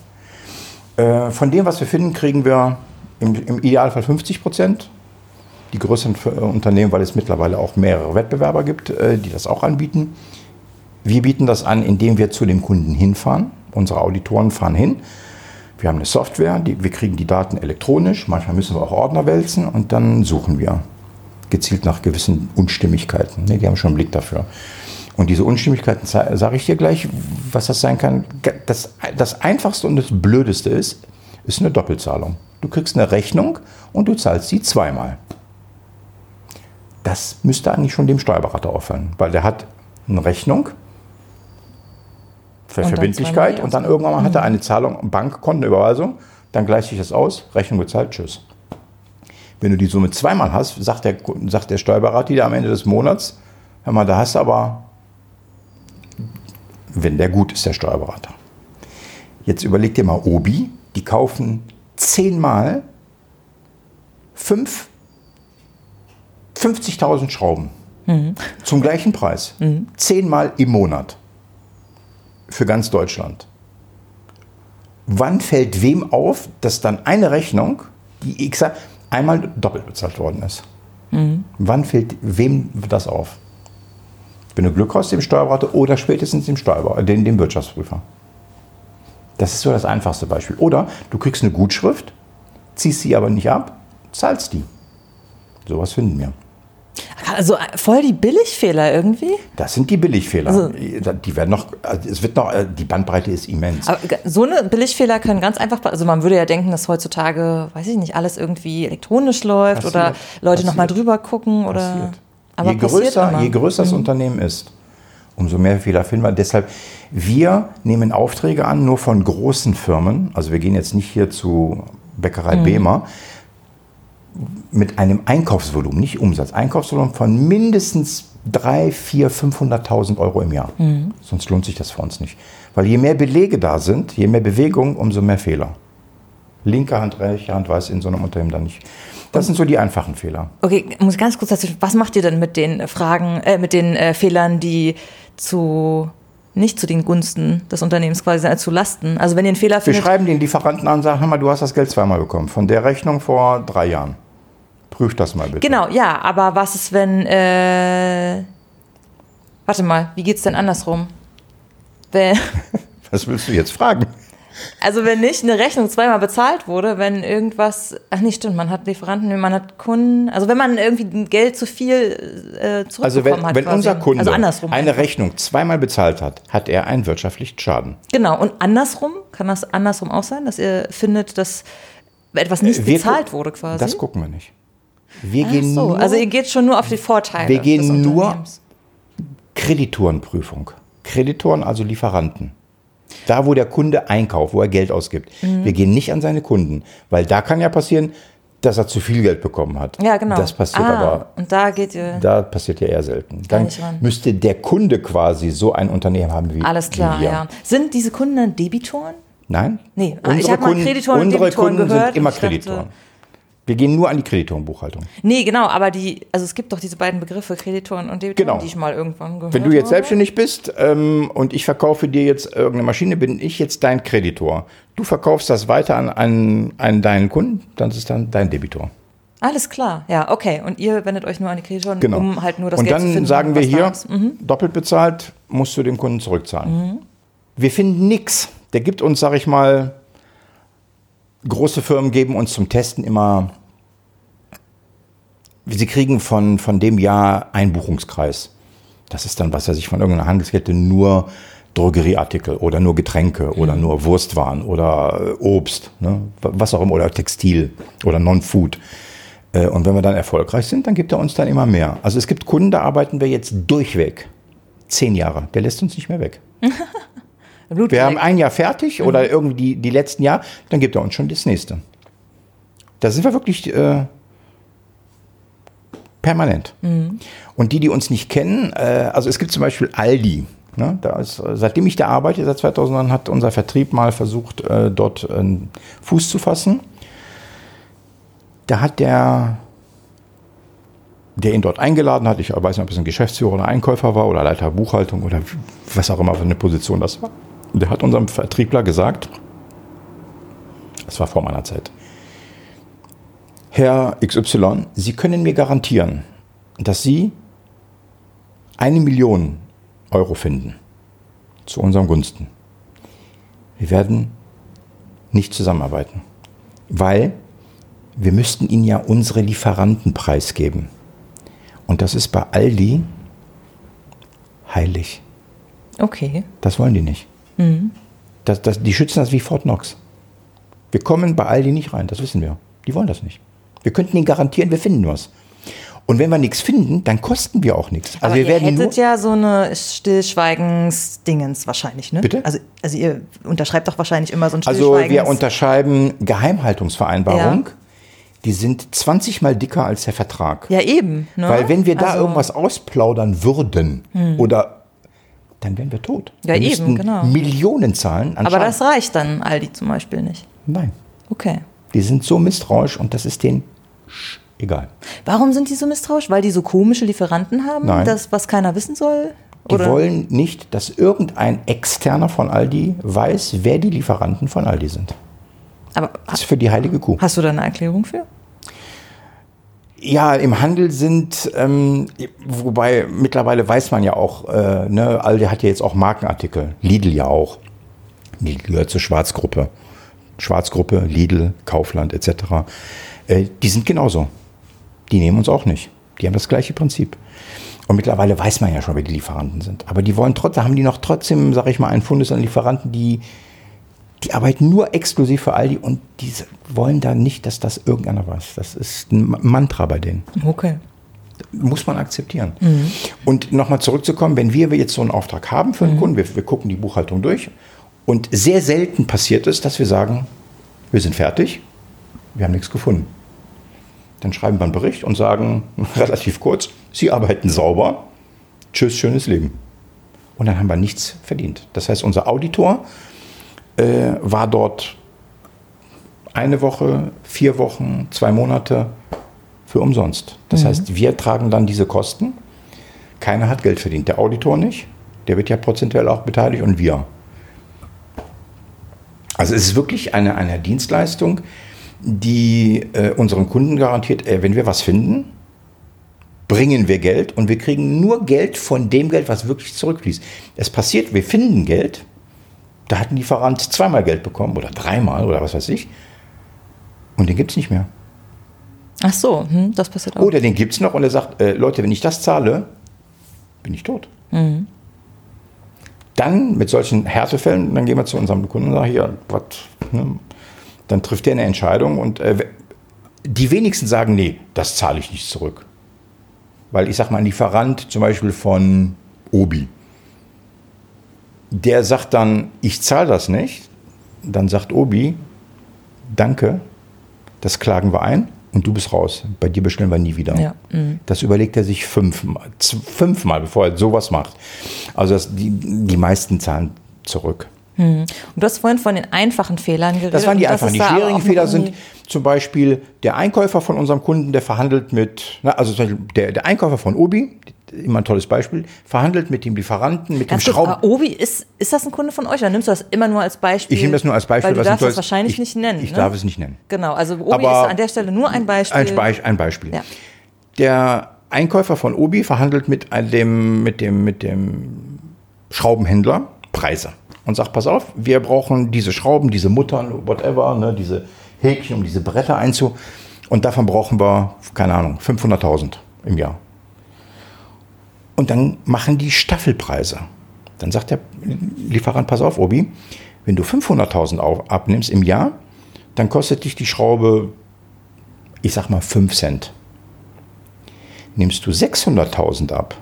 Äh, von dem, was wir finden, kriegen wir im, im Idealfall 50 Prozent. Die größeren Unternehmen, weil es mittlerweile auch mehrere Wettbewerber gibt, äh, die das auch anbieten. Wir bieten das an, indem wir zu dem Kunden hinfahren Unsere Auditoren fahren hin. Wir haben eine Software, die, wir kriegen die Daten elektronisch. Manchmal müssen wir auch Ordner wälzen und dann suchen wir gezielt nach gewissen Unstimmigkeiten. Ne, die haben schon einen Blick dafür. Und diese Unstimmigkeiten sage ich dir gleich, was das sein kann. Das, das Einfachste und das Blödeste ist, ist eine Doppelzahlung. Du kriegst eine Rechnung und du zahlst sie zweimal. Das müsste eigentlich schon dem Steuerberater auffallen, weil der hat eine Rechnung für Verbindlichkeit und dann irgendwann mal hat er mhm. eine Zahlung, Bankkontenüberweisung, dann gleicht sich das aus, Rechnung bezahlt, tschüss. Wenn du die Summe zweimal hast, sagt der, sagt der Steuerberater dir am Ende des Monats, hör mal, da hast du aber, wenn der gut ist, der Steuerberater. Jetzt überleg dir mal Obi, die kaufen zehnmal fünf 50.000 Schrauben mhm. zum gleichen Preis. Mhm. Zehnmal im Monat. Für ganz Deutschland. Wann fällt wem auf, dass dann eine Rechnung, die X einmal doppelt bezahlt worden ist? Mhm. Wann fällt wem das auf? Wenn du Glück hast, dem Steuerberater oder spätestens dem Steuerberater, dem, dem Wirtschaftsprüfer. Das ist so das einfachste Beispiel. Oder du kriegst eine Gutschrift, ziehst sie aber nicht ab, zahlst die. Sowas finden wir. Also voll die Billigfehler irgendwie? Das sind die Billigfehler. Also, die werden noch, also es wird noch, äh, die Bandbreite ist immens. Aber so eine Billigfehler können ganz einfach, also man würde ja denken, dass heutzutage, weiß ich nicht, alles irgendwie elektronisch läuft passiert, oder Leute nochmal drüber gucken oder. Passiert. Aber je größer, je größer das mhm. Unternehmen ist, umso mehr Fehler finden wir. Deshalb, wir nehmen Aufträge an, nur von großen Firmen. Also wir gehen jetzt nicht hier zu Bäckerei mhm. Behmer mit einem Einkaufsvolumen, nicht Umsatz, Einkaufsvolumen von mindestens 3, 4, 500.000 Euro im Jahr. Mhm. Sonst lohnt sich das für uns nicht. Weil je mehr Belege da sind, je mehr Bewegung, umso mehr Fehler. Linke Hand, rechte Hand weiß in so einem Unternehmen dann nicht. Das sind so die einfachen Fehler. Okay, muss ganz kurz dazu. Was macht ihr denn mit den Fragen, äh, mit den äh, Fehlern, die zu nicht zu den Gunsten des Unternehmens quasi, sondern zu Lasten. Also wenn ihr einen Fehler findet. Wir schreiben den Lieferanten an, sagen, hör mal, du hast das Geld zweimal bekommen. Von der Rechnung vor drei Jahren. Prüf das mal bitte. Genau, ja, aber was ist, wenn. Äh, warte mal, wie geht's denn andersrum? was willst du jetzt fragen? Also wenn nicht eine Rechnung zweimal bezahlt wurde, wenn irgendwas, ach nicht stimmt, man hat Lieferanten, man hat Kunden, also wenn man irgendwie Geld zu viel äh, zurückbekommen also wenn, hat. Wenn quasi. unser Kunde also eine Rechnung zweimal bezahlt hat, hat er einen wirtschaftlichen Schaden. Genau, und andersrum, kann das andersrum auch sein, dass ihr findet, dass etwas nicht wir bezahlt wurde quasi? Das gucken wir nicht. Wir gehen so, nur, also ihr geht schon nur auf die Vorteile. Wir gehen nur Kreditorenprüfung. Kreditoren, also Lieferanten. Da, wo der Kunde einkauft, wo er Geld ausgibt. Mhm. Wir gehen nicht an seine Kunden, weil da kann ja passieren, dass er zu viel Geld bekommen hat. Ja, genau. Das passiert ah, aber. Und da geht ihr. Da passiert ja eher selten. Dann müsste der Kunde quasi so ein Unternehmen haben wie Alles klar, wie wir. ja. Sind diese Kunden Debitoren? Nein. Nee, unsere ich habe mal Kreditoren unsere und Debitoren Kunden gehört. sind immer Kreditoren. Dachte, wir gehen nur an die Kreditorenbuchhaltung. Nee, genau, aber die, also es gibt doch diese beiden Begriffe, Kreditoren und Debitoren, genau. die ich mal irgendwann gehört habe. Wenn du jetzt habe. selbstständig bist ähm, und ich verkaufe dir jetzt irgendeine Maschine, bin ich jetzt dein Kreditor. Du verkaufst das weiter an, an, an deinen Kunden, dann ist es dann dein Debitor. Alles klar, ja, okay. Und ihr wendet euch nur an die Kreditoren, genau. um halt nur das und Geld zu finden. Und dann sagen wir hier, mhm. doppelt bezahlt, musst du dem Kunden zurückzahlen. Mhm. Wir finden nichts. Der gibt uns, sag ich mal, große Firmen geben uns zum Testen immer Sie kriegen von, von dem Jahr einen Buchungskreis. Das ist dann, was er sich von irgendeiner Handelskette nur Drogerieartikel oder nur Getränke mhm. oder nur Wurstwaren oder äh, Obst, ne? was auch immer, oder Textil oder Non-Food. Äh, und wenn wir dann erfolgreich sind, dann gibt er uns dann immer mehr. Also es gibt Kunden, da arbeiten wir jetzt durchweg. Zehn Jahre. Der lässt uns nicht mehr weg. wir haben ein Jahr fertig mhm. oder irgendwie die, die letzten Jahr, dann gibt er uns schon das nächste. Da sind wir wirklich äh, Permanent. Mhm. Und die, die uns nicht kennen, äh, also es gibt zum Beispiel Aldi. Ne, da ist, seitdem ich da arbeite, seit 2009, hat unser Vertrieb mal versucht, äh, dort einen Fuß zu fassen. Da hat der, der ihn dort eingeladen hat, ich weiß nicht, ob es ein Geschäftsführer oder Einkäufer war oder Leiter Buchhaltung oder was auch immer für eine Position das war. Der hat unserem Vertriebler gesagt, das war vor meiner Zeit, Herr XY, Sie können mir garantieren, dass Sie eine Million Euro finden zu unserem Gunsten. Wir werden nicht zusammenarbeiten, weil wir müssten Ihnen ja unsere Lieferanten preisgeben. Und das ist bei Aldi heilig. Okay. Das wollen die nicht. Mhm. Das, das, die schützen das wie Fort Knox. Wir kommen bei Aldi nicht rein, das wissen wir. Die wollen das nicht. Wir könnten Ihnen garantieren, wir finden was. Und wenn wir nichts finden, dann kosten wir auch nichts. Also Aber wir ihr werden hättet ja so eine Stillschweigensdingens wahrscheinlich, ne? Bitte? Also, also ihr unterschreibt doch wahrscheinlich immer so ein Stillschweigens... Also wir unterschreiben Geheimhaltungsvereinbarung. Ja. Die sind 20 mal dicker als der Vertrag. Ja, eben. Ne? Weil wenn wir da also, irgendwas ausplaudern würden hm. oder dann wären wir tot. Ja, wir eben, genau. Millionen zahlen. Aber das reicht dann Aldi zum Beispiel nicht. Nein. Okay. Die sind so misstrauisch und das ist denen egal. Warum sind die so misstrauisch? Weil die so komische Lieferanten haben, Nein. das, was keiner wissen soll? Die Oder? wollen nicht, dass irgendein Externer von Aldi weiß, wer die Lieferanten von Aldi sind. Aber das ist für die heilige Kuh. Hast du da eine Erklärung für? Ja, im Handel sind, ähm, wobei mittlerweile weiß man ja auch, äh, ne, Aldi hat ja jetzt auch Markenartikel, Lidl ja auch. Lidl gehört zur Schwarzgruppe. Schwarzgruppe, Lidl, Kaufland etc. Äh, die sind genauso. Die nehmen uns auch nicht. Die haben das gleiche Prinzip. Und mittlerweile weiß man ja schon, wer die Lieferanten sind. Aber die wollen trotzdem, haben die noch trotzdem, sage ich mal, ein Fundus an Lieferanten, die die arbeiten nur exklusiv für Aldi und die wollen da nicht, dass das irgendeiner weiß. Das ist ein Mantra bei denen. Okay. Muss man akzeptieren. Mhm. Und nochmal zurückzukommen, wenn wir jetzt so einen Auftrag haben für einen mhm. Kunden, wir, wir gucken die Buchhaltung durch und sehr selten passiert es, dass wir sagen, wir sind fertig, wir haben nichts gefunden. Dann schreiben wir einen Bericht und sagen relativ kurz, Sie arbeiten sauber, tschüss, schönes Leben. Und dann haben wir nichts verdient. Das heißt, unser Auditor äh, war dort eine Woche, vier Wochen, zwei Monate für umsonst. Das mhm. heißt, wir tragen dann diese Kosten. Keiner hat Geld verdient. Der Auditor nicht. Der wird ja prozentuell auch beteiligt und wir. Also es ist wirklich eine, eine Dienstleistung, die äh, unseren Kunden garantiert, äh, wenn wir was finden, bringen wir Geld und wir kriegen nur Geld von dem Geld, was wirklich zurückfließt. Es passiert, wir finden Geld, da hat ein Lieferant zweimal Geld bekommen oder dreimal oder was weiß ich. Und den gibt es nicht mehr. Ach so, hm, das passiert auch. Oder den gibt es noch und er sagt, äh, Leute, wenn ich das zahle, bin ich tot. Mhm. Dann mit solchen Härtefällen, dann gehen wir zu unserem Kunden und sagen, hier, was, ne? dann trifft er eine Entscheidung und äh, die wenigsten sagen, nee, das zahle ich nicht zurück. Weil ich sage mal, ein Lieferant zum Beispiel von Obi, der sagt dann, ich zahle das nicht. Dann sagt Obi, danke, das klagen wir ein und du bist raus. Bei dir bestellen wir nie wieder. Ja. Mhm. Das überlegt er sich fünfmal, fünfmal, bevor er sowas macht. Also das, die, die meisten zahlen zurück. Mhm. Und du hast vorhin von den einfachen Fehlern geredet. Das waren die einfachen. Die schwierigen Fehler sind zum Beispiel der Einkäufer von unserem Kunden, der verhandelt mit, na, also der, der Einkäufer von Obi, immer ein tolles Beispiel, verhandelt mit dem Lieferanten, mit Ganz dem Schrauben. Obi, ist, ist das ein Kunde von euch oder nimmst du das immer nur als Beispiel? Ich nehme das nur als Beispiel. Weil du darfst das wahrscheinlich ich, nicht nennen. Ich ne? darf es nicht nennen. Genau, also Obi Aber ist an der Stelle nur ein Beispiel. Ein, Be ein Beispiel. Ja. Der Einkäufer von Obi verhandelt mit dem, mit dem, mit dem Schraubenhändler Preise und sagt, pass auf, wir brauchen diese Schrauben, diese Muttern, whatever, ne, diese Häkchen, um diese Bretter einzu... Und davon brauchen wir, keine Ahnung, 500.000 im Jahr. Und dann machen die Staffelpreise. Dann sagt der Lieferant, pass auf, Obi, wenn du 500.000 abnimmst im Jahr, dann kostet dich die Schraube, ich sag mal, 5 Cent. Nimmst du 600.000 ab,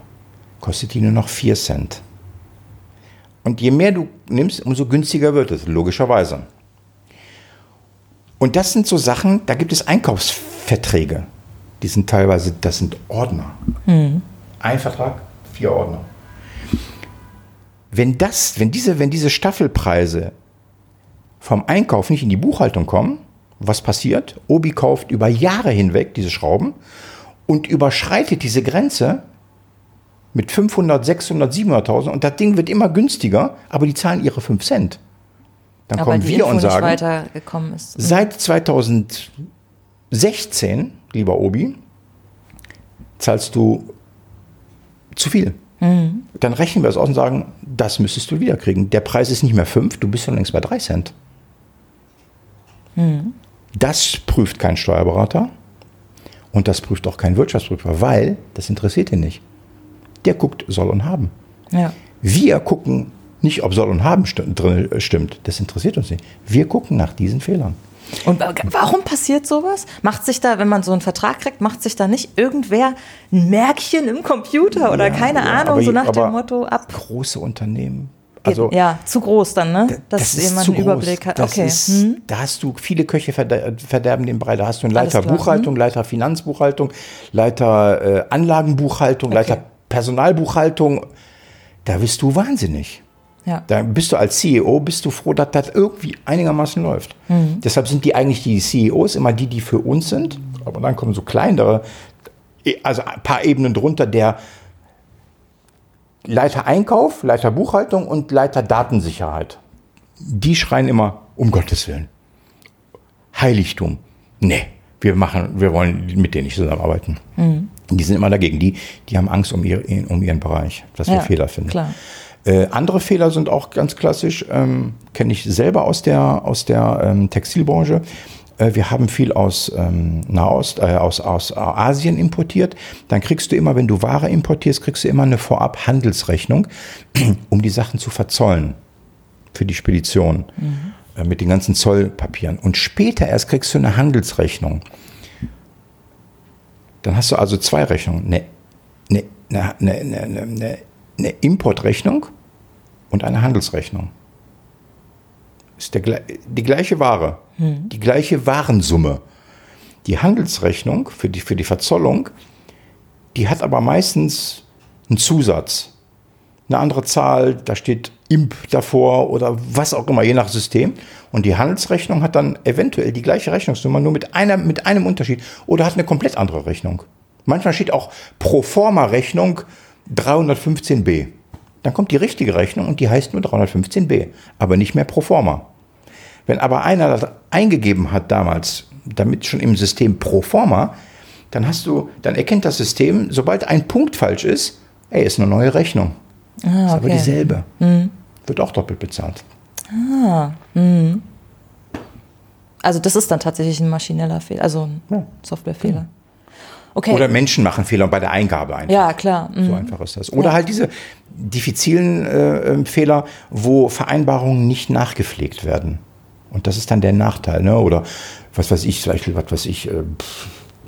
kostet die nur noch 4 Cent. Und je mehr du nimmst, umso günstiger wird es, logischerweise. Und das sind so Sachen, da gibt es Einkaufsverträge. Die sind teilweise, das sind Ordner. Mhm. Ein Vertrag, vier Ordner. Wenn das, wenn diese, wenn diese Staffelpreise vom Einkauf nicht in die Buchhaltung kommen, was passiert? Obi kauft über Jahre hinweg diese Schrauben und überschreitet diese Grenze mit 500, 600, 700.000 und das Ding wird immer günstiger, aber die zahlen ihre 5 Cent. Dann aber kommen wir Info und sagen, ist. seit 2016, lieber Obi, zahlst du zu viel. Mhm. Dann rechnen wir es aus und sagen, das müsstest du wiederkriegen. Der Preis ist nicht mehr 5, du bist schon längst bei 3 Cent. Mhm. Das prüft kein Steuerberater und das prüft auch kein Wirtschaftsprüfer, weil das interessiert ihn nicht. Der guckt soll und haben. Ja. Wir gucken nicht, ob soll und haben drin stimmt. Das interessiert uns nicht. Wir gucken nach diesen Fehlern. Und warum passiert sowas? Macht sich da, wenn man so einen Vertrag kriegt, macht sich da nicht irgendwer ein Märkchen im Computer oder ja, keine ja, Ahnung, so nach dem Motto ab? Große Unternehmen. Also, ja, zu groß dann, ne? Dass das jemand einen Überblick hat. Das okay. Ist, hm. Da hast du viele Köche verderben den Brei. Da hast du einen Leiter Buchhaltung, hm. Leiter Finanzbuchhaltung, Leiter äh, Anlagenbuchhaltung, okay. Leiter Personalbuchhaltung. Da bist du wahnsinnig. Ja. Da bist du als CEO, bist du froh, dass das irgendwie einigermaßen läuft. Mhm. Deshalb sind die eigentlich die CEOs immer die, die für uns sind Aber dann kommen so kleinere, also ein paar Ebenen drunter, der Leiter Einkauf, Leiter Buchhaltung und Leiter Datensicherheit. Die schreien immer, um Gottes Willen. Heiligtum. Nee, wir machen, wir wollen mit denen nicht zusammenarbeiten. Mhm. Die sind immer dagegen. Die, die haben Angst um, ihr, um ihren Bereich, dass wir Fehler finden. Klar. Äh, andere Fehler sind auch ganz klassisch, ähm, kenne ich selber aus der, aus der ähm, Textilbranche. Äh, wir haben viel aus ähm, Nahost, äh, aus, aus Asien importiert. Dann kriegst du immer, wenn du Ware importierst, kriegst du immer eine Vorab-Handelsrechnung, um die Sachen zu verzollen für die Spedition mhm. äh, mit den ganzen Zollpapieren. Und später erst kriegst du eine Handelsrechnung. Dann hast du also zwei Rechnungen. Eine, eine, eine, eine, eine, eine Importrechnung und eine Handelsrechnung ist der, die gleiche Ware, hm. die gleiche Warensumme. Die Handelsrechnung für die, für die Verzollung, die hat aber meistens einen Zusatz. Eine andere Zahl, da steht IMP davor oder was auch immer, je nach System. Und die Handelsrechnung hat dann eventuell die gleiche Rechnungsnummer, nur mit, einer, mit einem Unterschied. Oder hat eine komplett andere Rechnung. Manchmal steht auch Proforma-Rechnung 315b. Dann kommt die richtige Rechnung und die heißt nur 315b, aber nicht mehr Proforma. Wenn aber einer das eingegeben hat damals, damit schon im System pro forma, dann hast du, dann erkennt das System, sobald ein Punkt falsch ist, ey, ist eine neue Rechnung. Ah, okay. Ist aber dieselbe. Mhm. Wird auch doppelt bezahlt. Ah, mhm. Also das ist dann tatsächlich ein maschineller Fehler, also ein ja. Softwarefehler. Okay. Oder Menschen machen Fehler bei der Eingabe einfach. Ja, klar. Mhm. So einfach ist das. Oder ja. halt diese diffizilen äh, ähm, Fehler, wo Vereinbarungen nicht nachgepflegt werden. Und das ist dann der Nachteil, ne? Oder was weiß ich, vielleicht, was weiß ich, äh,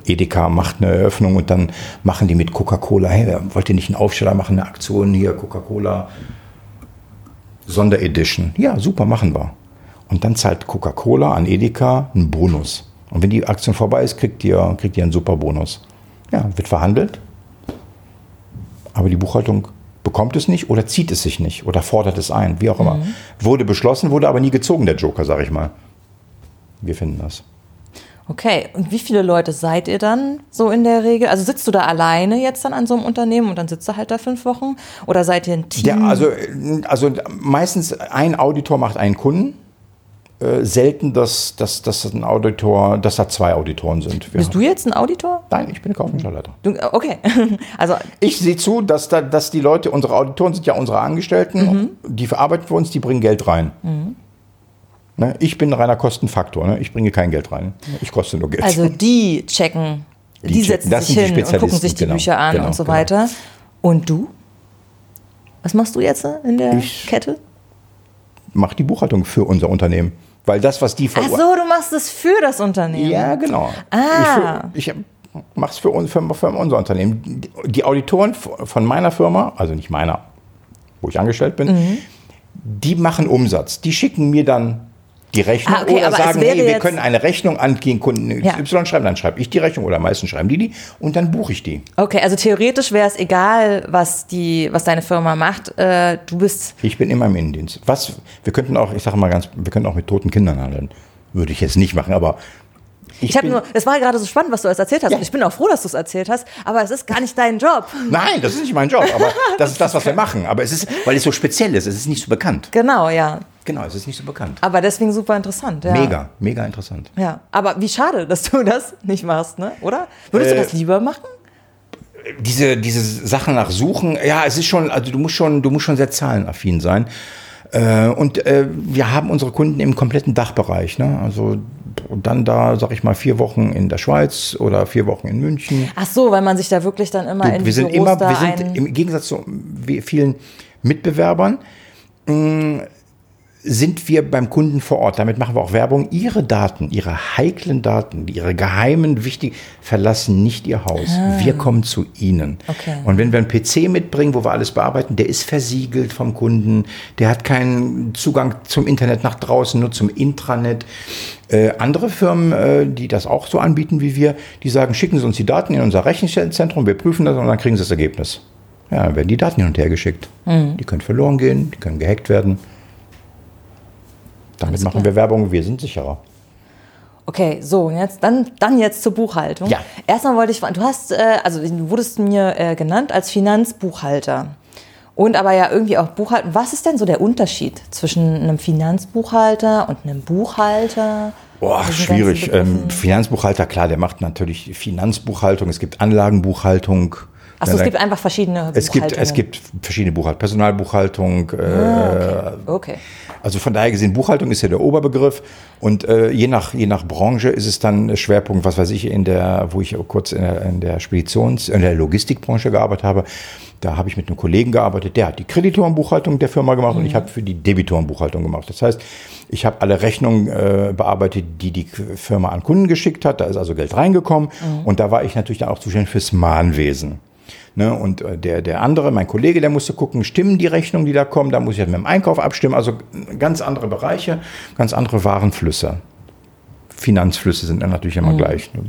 Edeka macht eine Eröffnung und dann machen die mit Coca-Cola, hey, wollt ihr nicht einen Aufsteller machen, eine Aktion hier, Coca-Cola Sonderedition. Ja, super, machen wir. Und dann zahlt Coca-Cola an Edeka einen Bonus. Und wenn die Aktion vorbei ist, kriegt ihr, kriegt ihr einen super Bonus. Ja, wird verhandelt. Aber die Buchhaltung bekommt es nicht oder zieht es sich nicht oder fordert es ein, wie auch immer. Mhm. Wurde beschlossen, wurde aber nie gezogen, der Joker, sag ich mal. Wir finden das. Okay, und wie viele Leute seid ihr dann so in der Regel? Also sitzt du da alleine jetzt dann an so einem Unternehmen und dann sitzt du halt da fünf Wochen? Oder seid ihr ein Team? Ja, also, also meistens ein Auditor macht einen Kunden äh, selten, dass, dass, dass ein Auditor, dass da zwei Auditoren sind. Wir Bist du jetzt ein Auditor? Nein, ich bin kaufmännischer Leiter. Du, okay. also ich sehe zu, dass, da, dass die Leute, unsere Auditoren sind ja unsere Angestellten, mhm. die verarbeiten für uns, die bringen Geld rein. Mhm. Ne, ich bin ein reiner Kostenfaktor, ne? ich bringe kein Geld rein. Ich koste nur Geld. Also die checken, die, die setzen checken. sich hin und gucken sich die genau, Bücher an genau, und so genau. weiter. Und du? Was machst du jetzt in der ich Kette? Mache die Buchhaltung für unser Unternehmen. Weil das, was die Ach so, du machst es für das Unternehmen. Ja, genau. Ah. Ich, ich mache es für, für, für unser Unternehmen. Die Auditoren von meiner Firma, also nicht meiner, wo ich angestellt bin, mhm. die machen Umsatz. Die schicken mir dann die Rechnung ah, okay, oder sagen, hey, wir können eine Rechnung an den Kunden XY ja. schreiben, dann schreibe ich die Rechnung oder meistens schreiben die die und dann buche ich die. Okay, also theoretisch wäre es egal, was die, was deine Firma macht. Äh, du bist. Ich bin immer im Innendienst. Was? Wir könnten auch, ich sage mal ganz, wir könnten auch mit toten Kindern handeln. Würde ich jetzt nicht machen, aber ich, ich habe nur, es war gerade so spannend, was du alles erzählt hast. Ja. Und ich bin auch froh, dass du es erzählt hast. Aber es ist gar nicht dein Job. Nein, das ist nicht mein Job. Aber das ist das, was wir machen. Aber es ist, weil es so speziell ist, es ist nicht so bekannt. Genau, ja. Genau, es ist nicht so bekannt. Aber deswegen super interessant. Ja. Mega, mega interessant. Ja, aber wie schade, dass du das nicht machst, ne? Oder? Würdest äh, du das lieber machen? Diese, diese Sachen nach Suchen, ja, es ist schon, also du musst schon, du musst schon sehr zahlenaffin sein. Äh, und äh, wir haben unsere Kunden im kompletten Dachbereich. Ne? Also dann da, sag ich mal, vier Wochen in der Schweiz oder vier Wochen in München. Ach so, weil man sich da wirklich dann immer du, in wir sind Büros immer, wir sind im Gegensatz zu vielen Mitbewerbern mh, sind wir beim Kunden vor Ort. Damit machen wir auch Werbung. Ihre Daten, Ihre heiklen Daten, Ihre geheimen, wichtigen, verlassen nicht Ihr Haus. Ah. Wir kommen zu Ihnen. Okay. Und wenn wir einen PC mitbringen, wo wir alles bearbeiten, der ist versiegelt vom Kunden. Der hat keinen Zugang zum Internet nach draußen, nur zum Intranet. Äh, andere Firmen, äh, die das auch so anbieten wie wir, die sagen, schicken Sie uns die Daten in unser Rechenzentrum, wir prüfen das und dann kriegen Sie das Ergebnis. Ja, dann werden die Daten hin und her geschickt. Mhm. Die können verloren gehen, die können gehackt werden. Damit machen wir Werbung, wir sind sicherer. Okay, so, jetzt, dann, dann jetzt zur Buchhaltung. Ja. Erstmal wollte ich fragen, du hast, äh, also du wurdest mir äh, genannt als Finanzbuchhalter. Und aber ja irgendwie auch Buchhalter. Was ist denn so der Unterschied zwischen einem Finanzbuchhalter und einem Buchhalter? Boah, schwierig. Ähm, Finanzbuchhalter, klar, der macht natürlich Finanzbuchhaltung, es gibt Anlagenbuchhaltung. Achso, es gibt einfach verschiedene es gibt Es gibt verschiedene Buchhaltungen, Personalbuchhaltung. Äh, ah, okay. okay. Also von daher gesehen, Buchhaltung ist ja der Oberbegriff und äh, je, nach, je nach Branche ist es dann Schwerpunkt, was weiß ich, in der, wo ich kurz in der, in der Speditions-, in der Logistikbranche gearbeitet habe, da habe ich mit einem Kollegen gearbeitet, der hat die Kreditorenbuchhaltung der Firma gemacht mhm. und ich habe für die Debitorenbuchhaltung gemacht. Das heißt, ich habe alle Rechnungen äh, bearbeitet, die die Firma an Kunden geschickt hat. Da ist also Geld reingekommen mhm. und da war ich natürlich dann auch zuständig fürs Mahnwesen. Ne, und äh, der, der andere, mein Kollege, der musste gucken, stimmen die Rechnungen, die da kommen, da muss ich mit dem Einkauf abstimmen. Also ganz andere Bereiche, ganz andere Warenflüsse. Finanzflüsse sind dann natürlich immer mhm. gleich. Ne?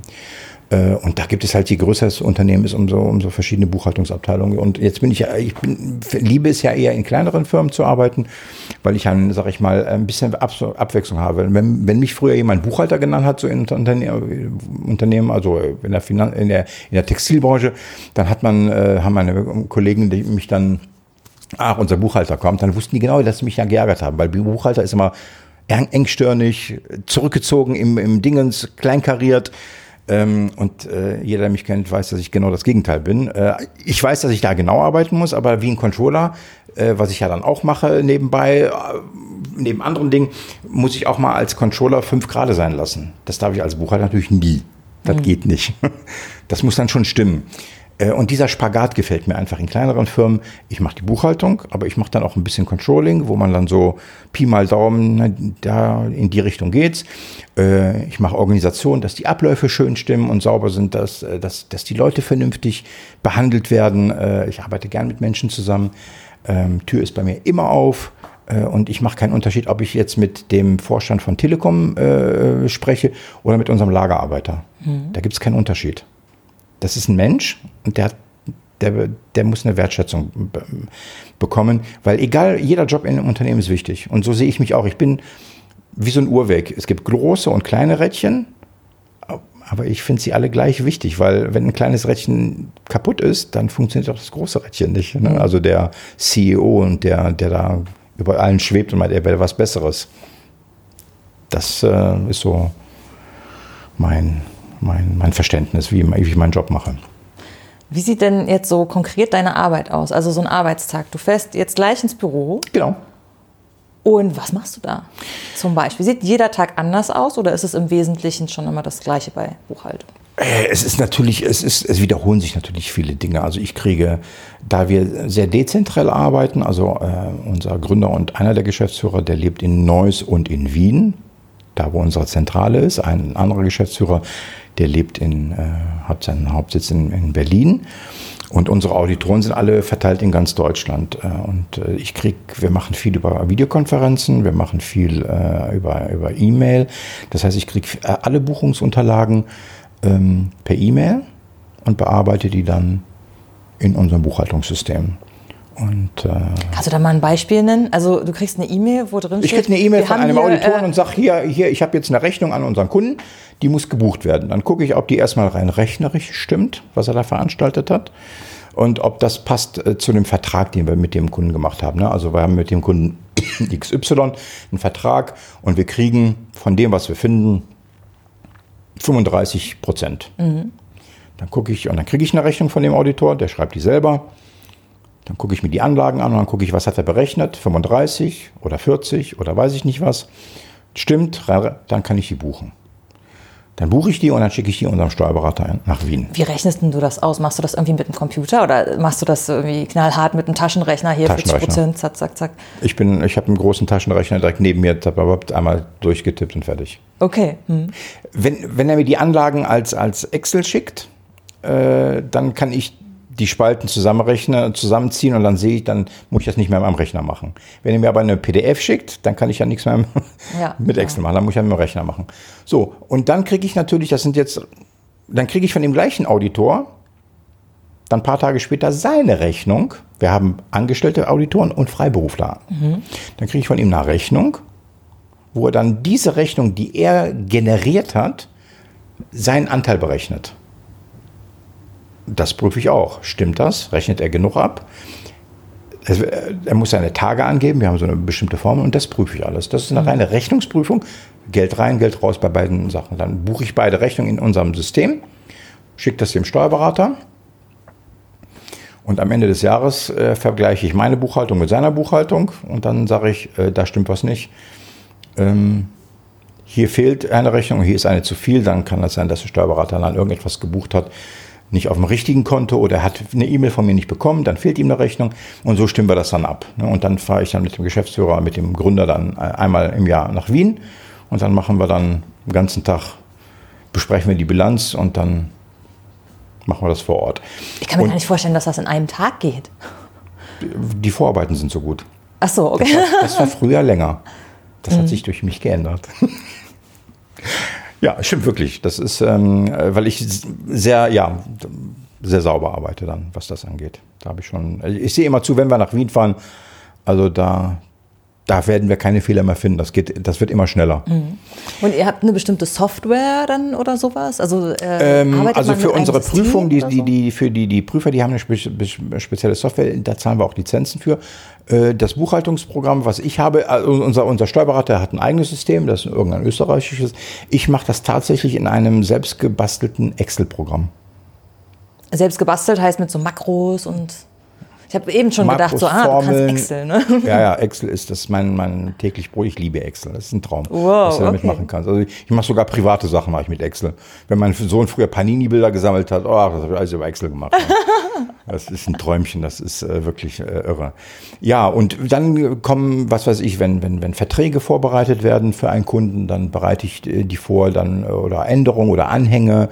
Äh, und da gibt es halt, je größer das Unternehmen ist, umso, umso verschiedene Buchhaltungsabteilungen. Und jetzt bin ich ja, ich bin, liebe es ja eher in kleineren Firmen zu arbeiten, weil ich dann, sag ich mal, ein bisschen Ab Abwechslung habe. Wenn, wenn mich früher jemand Buchhalter genannt hat, so in Unternehmen, also in der, Finan in der, in der Textilbranche, dann hat man, äh, haben meine Kollegen die mich dann, ach, unser Buchhalter kommt, dann wussten die genau, dass sie mich ja geärgert haben, weil Buchhalter ist immer engstirnig, zurückgezogen im, im Dingens, kleinkariert. Ähm, und äh, jeder, der mich kennt, weiß, dass ich genau das Gegenteil bin. Äh, ich weiß, dass ich da genau arbeiten muss, aber wie ein Controller, äh, was ich ja dann auch mache nebenbei, äh, neben anderen Dingen, muss ich auch mal als Controller fünf Grade sein lassen. Das darf ich als Buchhalter natürlich nie. Das mhm. geht nicht. Das muss dann schon stimmen. Äh, und dieser Spagat gefällt mir einfach in kleineren Firmen. Ich mache die Buchhaltung, aber ich mache dann auch ein bisschen Controlling, wo man dann so Pi mal Daumen, ne, da in die Richtung geht's. Äh, ich mache Organisation, dass die Abläufe schön stimmen und sauber sind, dass, äh, dass, dass die Leute vernünftig behandelt werden. Ich arbeite gern mit Menschen zusammen. Ähm, Tür ist bei mir immer auf. Und ich mache keinen Unterschied, ob ich jetzt mit dem Vorstand von Telekom äh, spreche oder mit unserem Lagerarbeiter. Mhm. Da gibt es keinen Unterschied das ist ein Mensch und der, der, der muss eine Wertschätzung bekommen, weil egal, jeder Job in einem Unternehmen ist wichtig. Und so sehe ich mich auch. Ich bin wie so ein Uhrweg. Es gibt große und kleine Rädchen, aber ich finde sie alle gleich wichtig, weil wenn ein kleines Rädchen kaputt ist, dann funktioniert auch das große Rädchen nicht. Ne? Mhm. Also der CEO und der, der da über allen schwebt und meint, er wäre was Besseres. Das äh, ist so mein, mein, mein Verständnis, wie, wie ich meinen Job mache. Wie sieht denn jetzt so konkret deine Arbeit aus? Also so ein Arbeitstag. Du fährst jetzt gleich ins Büro. Genau. Und was machst du da zum Beispiel? Sieht jeder Tag anders aus oder ist es im Wesentlichen schon immer das Gleiche bei Buchhaltung? Äh, es ist natürlich, es ist, es wiederholen sich natürlich viele Dinge. Also ich kriege, da wir sehr dezentral arbeiten, also äh, unser Gründer und einer der Geschäftsführer, der lebt in Neuss und in Wien, da wo unsere Zentrale ist. Ein anderer Geschäftsführer, der lebt in, äh, hat seinen Hauptsitz in, in, Berlin. Und unsere Auditoren sind alle verteilt in ganz Deutschland. Äh, und äh, ich krieg, wir machen viel über Videokonferenzen, wir machen viel äh, über, über E-Mail. Das heißt, ich kriege äh, alle Buchungsunterlagen ähm, per E-Mail und bearbeite die dann in unserem Buchhaltungssystem. Und, äh, Kannst du da mal ein Beispiel nennen? Also du kriegst eine E-Mail, wo drin steht... Ich kriege eine E-Mail von einem Auditor äh, und sage, hier, hier, ich habe jetzt eine Rechnung an unseren Kunden, die muss gebucht werden. Dann gucke ich, ob die erstmal rein rechnerisch stimmt, was er da veranstaltet hat. Und ob das passt äh, zu dem Vertrag, den wir mit dem Kunden gemacht haben. Ne? Also wir haben mit dem Kunden XY einen Vertrag und wir kriegen von dem, was wir finden, 35 Prozent. Mhm. Dann gucke ich und dann kriege ich eine Rechnung von dem Auditor, der schreibt die selber. Dann gucke ich mir die Anlagen an und dann gucke ich, was hat er berechnet, 35 oder 40 oder weiß ich nicht was. Stimmt, dann kann ich die buchen. Dann buche ich die und dann schicke ich die unserem Steuerberater nach Wien. Wie rechnest du das aus? Machst du das irgendwie mit dem Computer oder machst du das irgendwie knallhart mit einem Taschenrechner hier Taschenrechner. 40 Prozent, zack, zack, zack? Ich, ich habe einen großen Taschenrechner direkt neben mir, einmal durchgetippt und fertig. Okay. Hm. Wenn, wenn er mir die Anlagen als, als Excel schickt, äh, dann kann ich die Spalten zusammenrechnen, zusammenziehen und dann sehe ich, dann muss ich das nicht mehr mit meinem Rechner machen. Wenn ihr mir aber eine PDF schickt, dann kann ich ja nichts mehr ja, mit Excel ja. machen, dann muss ich ja mit dem Rechner machen. So, und dann kriege ich natürlich, das sind jetzt, dann kriege ich von dem gleichen Auditor dann ein paar Tage später seine Rechnung. Wir haben angestellte Auditoren und Freiberufler. Mhm. Dann kriege ich von ihm eine Rechnung wo er dann diese Rechnung, die er generiert hat, seinen Anteil berechnet. Das prüfe ich auch. Stimmt das? Rechnet er genug ab? Er muss seine Tage angeben, wir haben so eine bestimmte Formel und das prüfe ich alles. Das ist eine mhm. reine Rechnungsprüfung. Geld rein, Geld raus bei beiden Sachen. Dann buche ich beide Rechnungen in unserem System, schicke das dem Steuerberater und am Ende des Jahres äh, vergleiche ich meine Buchhaltung mit seiner Buchhaltung und dann sage ich, äh, da stimmt was nicht. Ähm, hier fehlt eine Rechnung, hier ist eine zu viel, dann kann das sein, dass der Steuerberater dann irgendetwas gebucht hat, nicht auf dem richtigen Konto oder er hat eine E-Mail von mir nicht bekommen, dann fehlt ihm eine Rechnung und so stimmen wir das dann ab. Ne? Und dann fahre ich dann mit dem Geschäftsführer, mit dem Gründer dann äh, einmal im Jahr nach Wien und dann machen wir dann den ganzen Tag, besprechen wir die Bilanz und dann machen wir das vor Ort. Ich kann mir und gar nicht vorstellen, dass das in einem Tag geht. Die Vorarbeiten sind so gut. Ach so, okay. Das war, das war früher länger. Das mhm. hat sich durch mich geändert. Ja, stimmt wirklich. Das ist, ähm, weil ich sehr, ja, sehr sauber arbeite dann, was das angeht. Da habe ich schon, ich sehe immer zu, wenn wir nach Wien fahren, also da, da werden wir keine Fehler mehr finden. Das geht, das wird immer schneller. Mhm. Und ihr habt eine bestimmte Software dann oder sowas? Also, äh, ähm, also für unsere Prüfung, die, die, die, für die, die Prüfer, die haben eine spe spezielle Software, da zahlen wir auch Lizenzen für. Äh, das Buchhaltungsprogramm, was ich habe, also unser, unser Steuerberater hat ein eigenes System, das ist irgendein österreichisches. Ich mache das tatsächlich in einem selbstgebastelten Excel-Programm. Selbst gebastelt heißt mit so Makros und ich habe eben schon Makros, gedacht, so, ah, du kannst Excel, ne? Ja, ja, Excel ist das mein, mein täglich Brot. Ich liebe Excel. Das ist ein Traum, wow, was du damit okay. machen kannst. Also ich mache sogar private Sachen mache ich mit Excel. Wenn mein Sohn früher Panini-Bilder gesammelt hat, oh, das habe ich alles über Excel gemacht. das ist ein Träumchen, das ist äh, wirklich äh, irre. Ja, und dann kommen, was weiß ich, wenn, wenn, wenn Verträge vorbereitet werden für einen Kunden, dann bereite ich äh, die vor, dann äh, oder Änderungen oder Anhänge.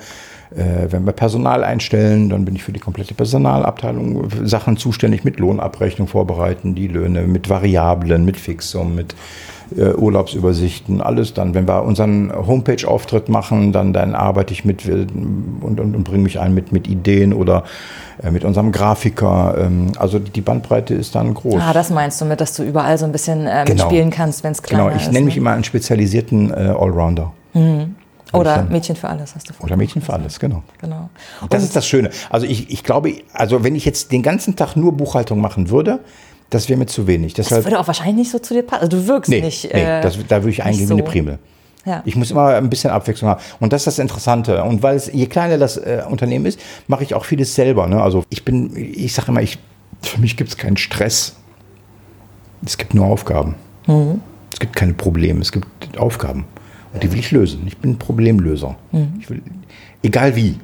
Äh, wenn wir Personal einstellen, dann bin ich für die komplette Personalabteilung Sachen zuständig mit Lohnabrechnung vorbereiten, die Löhne mit Variablen, mit Fixum, mit äh, Urlaubsübersichten, alles dann. Wenn wir unseren Homepage-Auftritt machen, dann, dann arbeite ich mit und, und, und bringe mich ein mit, mit Ideen oder äh, mit unserem Grafiker. Ähm, also die Bandbreite ist dann groß. Ah, das meinst du mit, dass du überall so ein bisschen äh, genau. spielen kannst, wenn es kleiner ist. Genau, ich nenne mich ne? immer einen spezialisierten äh, Allrounder. Mhm. Oder Mädchen für alles, hast du Oder Mädchen für alles, genau. genau. Und das ist das Schöne. Also ich, ich glaube, also wenn ich jetzt den ganzen Tag nur Buchhaltung machen würde, das wäre mir zu wenig. Deshalb, das würde auch wahrscheinlich nicht so zu dir passen. Also du wirkst nee, nicht. Nee, äh, das, da würde ich eingehen so. wie eine Primel. Ja. Ich muss immer ein bisschen Abwechslung haben. Und das ist das Interessante. Und weil es, je kleiner das äh, Unternehmen ist, mache ich auch vieles selber. Ne? Also ich bin, ich sage immer, ich, für mich gibt es keinen Stress. Es gibt nur Aufgaben. Mhm. Es gibt keine Probleme, es gibt Aufgaben. Und die will ich lösen. Ich bin Problemlöser. Mhm. Ich will, egal wie.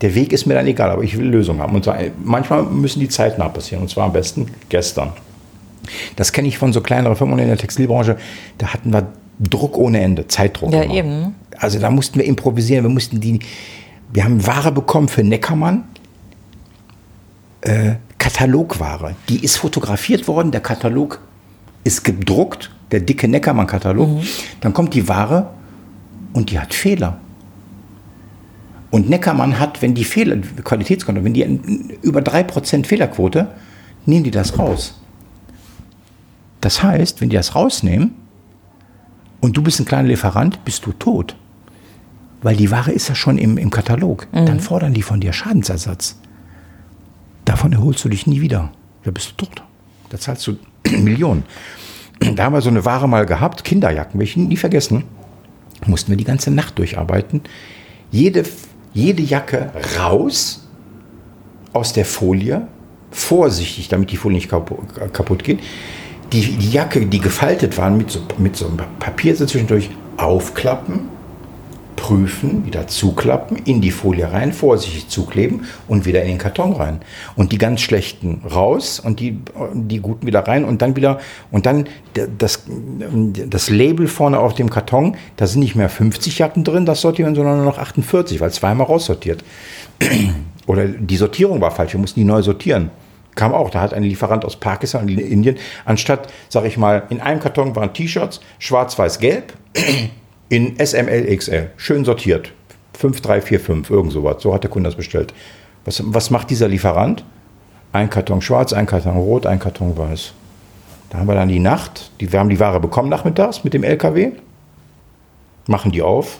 Der Weg ist mir dann egal, aber ich will Lösungen haben. Und zwar, manchmal müssen die zeitnah passieren. Und zwar am besten gestern. Das kenne ich von so kleineren Firmen in der Textilbranche. Da hatten wir Druck ohne Ende, Zeitdruck. Ja, immer. eben. Also da mussten wir improvisieren. Wir mussten die, wir haben Ware bekommen für Neckermann. Äh, Katalogware. Die ist fotografiert worden. Der Katalog ist gedruckt der dicke Neckermann-Katalog. Mhm. Dann kommt die Ware und die hat Fehler. Und Neckermann hat, wenn die Fehler, Qualitätskontrolle, wenn die über 3% Fehlerquote, nehmen die das raus. Das heißt, wenn die das rausnehmen und du bist ein kleiner Lieferant, bist du tot. Weil die Ware ist ja schon im, im Katalog. Mhm. Dann fordern die von dir Schadensersatz. Davon erholst du dich nie wieder. Da bist du tot. Da zahlst du Millionen da haben wir so eine Ware mal gehabt, Kinderjacken, ich nie vergessen. Mussten wir die ganze Nacht durcharbeiten. Jede, jede Jacke raus aus der Folie, vorsichtig, damit die Folie nicht kaputt geht. Die, die Jacke, die gefaltet waren, mit so, mit so einem Papier zwischendurch aufklappen, prüfen, wieder zuklappen, in die Folie rein, vorsichtig zukleben und wieder in den Karton rein. Und die ganz schlechten raus und die, die guten wieder rein und dann wieder, und dann das, das Label vorne auf dem Karton, da sind nicht mehr 50 Jacken drin, das sortieren, sondern nur noch 48, weil zweimal raussortiert. Oder die Sortierung war falsch, wir mussten die neu sortieren kam auch, da hat ein Lieferant aus Pakistan und Indien, anstatt, sag ich mal, in einem Karton waren T-Shirts, schwarz, weiß, gelb, in SML XL, schön sortiert. 5345, irgend sowas. So hat der Kunde das bestellt. Was, was macht dieser Lieferant? Ein Karton schwarz, ein Karton rot, ein Karton weiß. Da haben wir dann die Nacht, die, wir haben die Ware bekommen nachmittags mit dem LKW, machen die auf,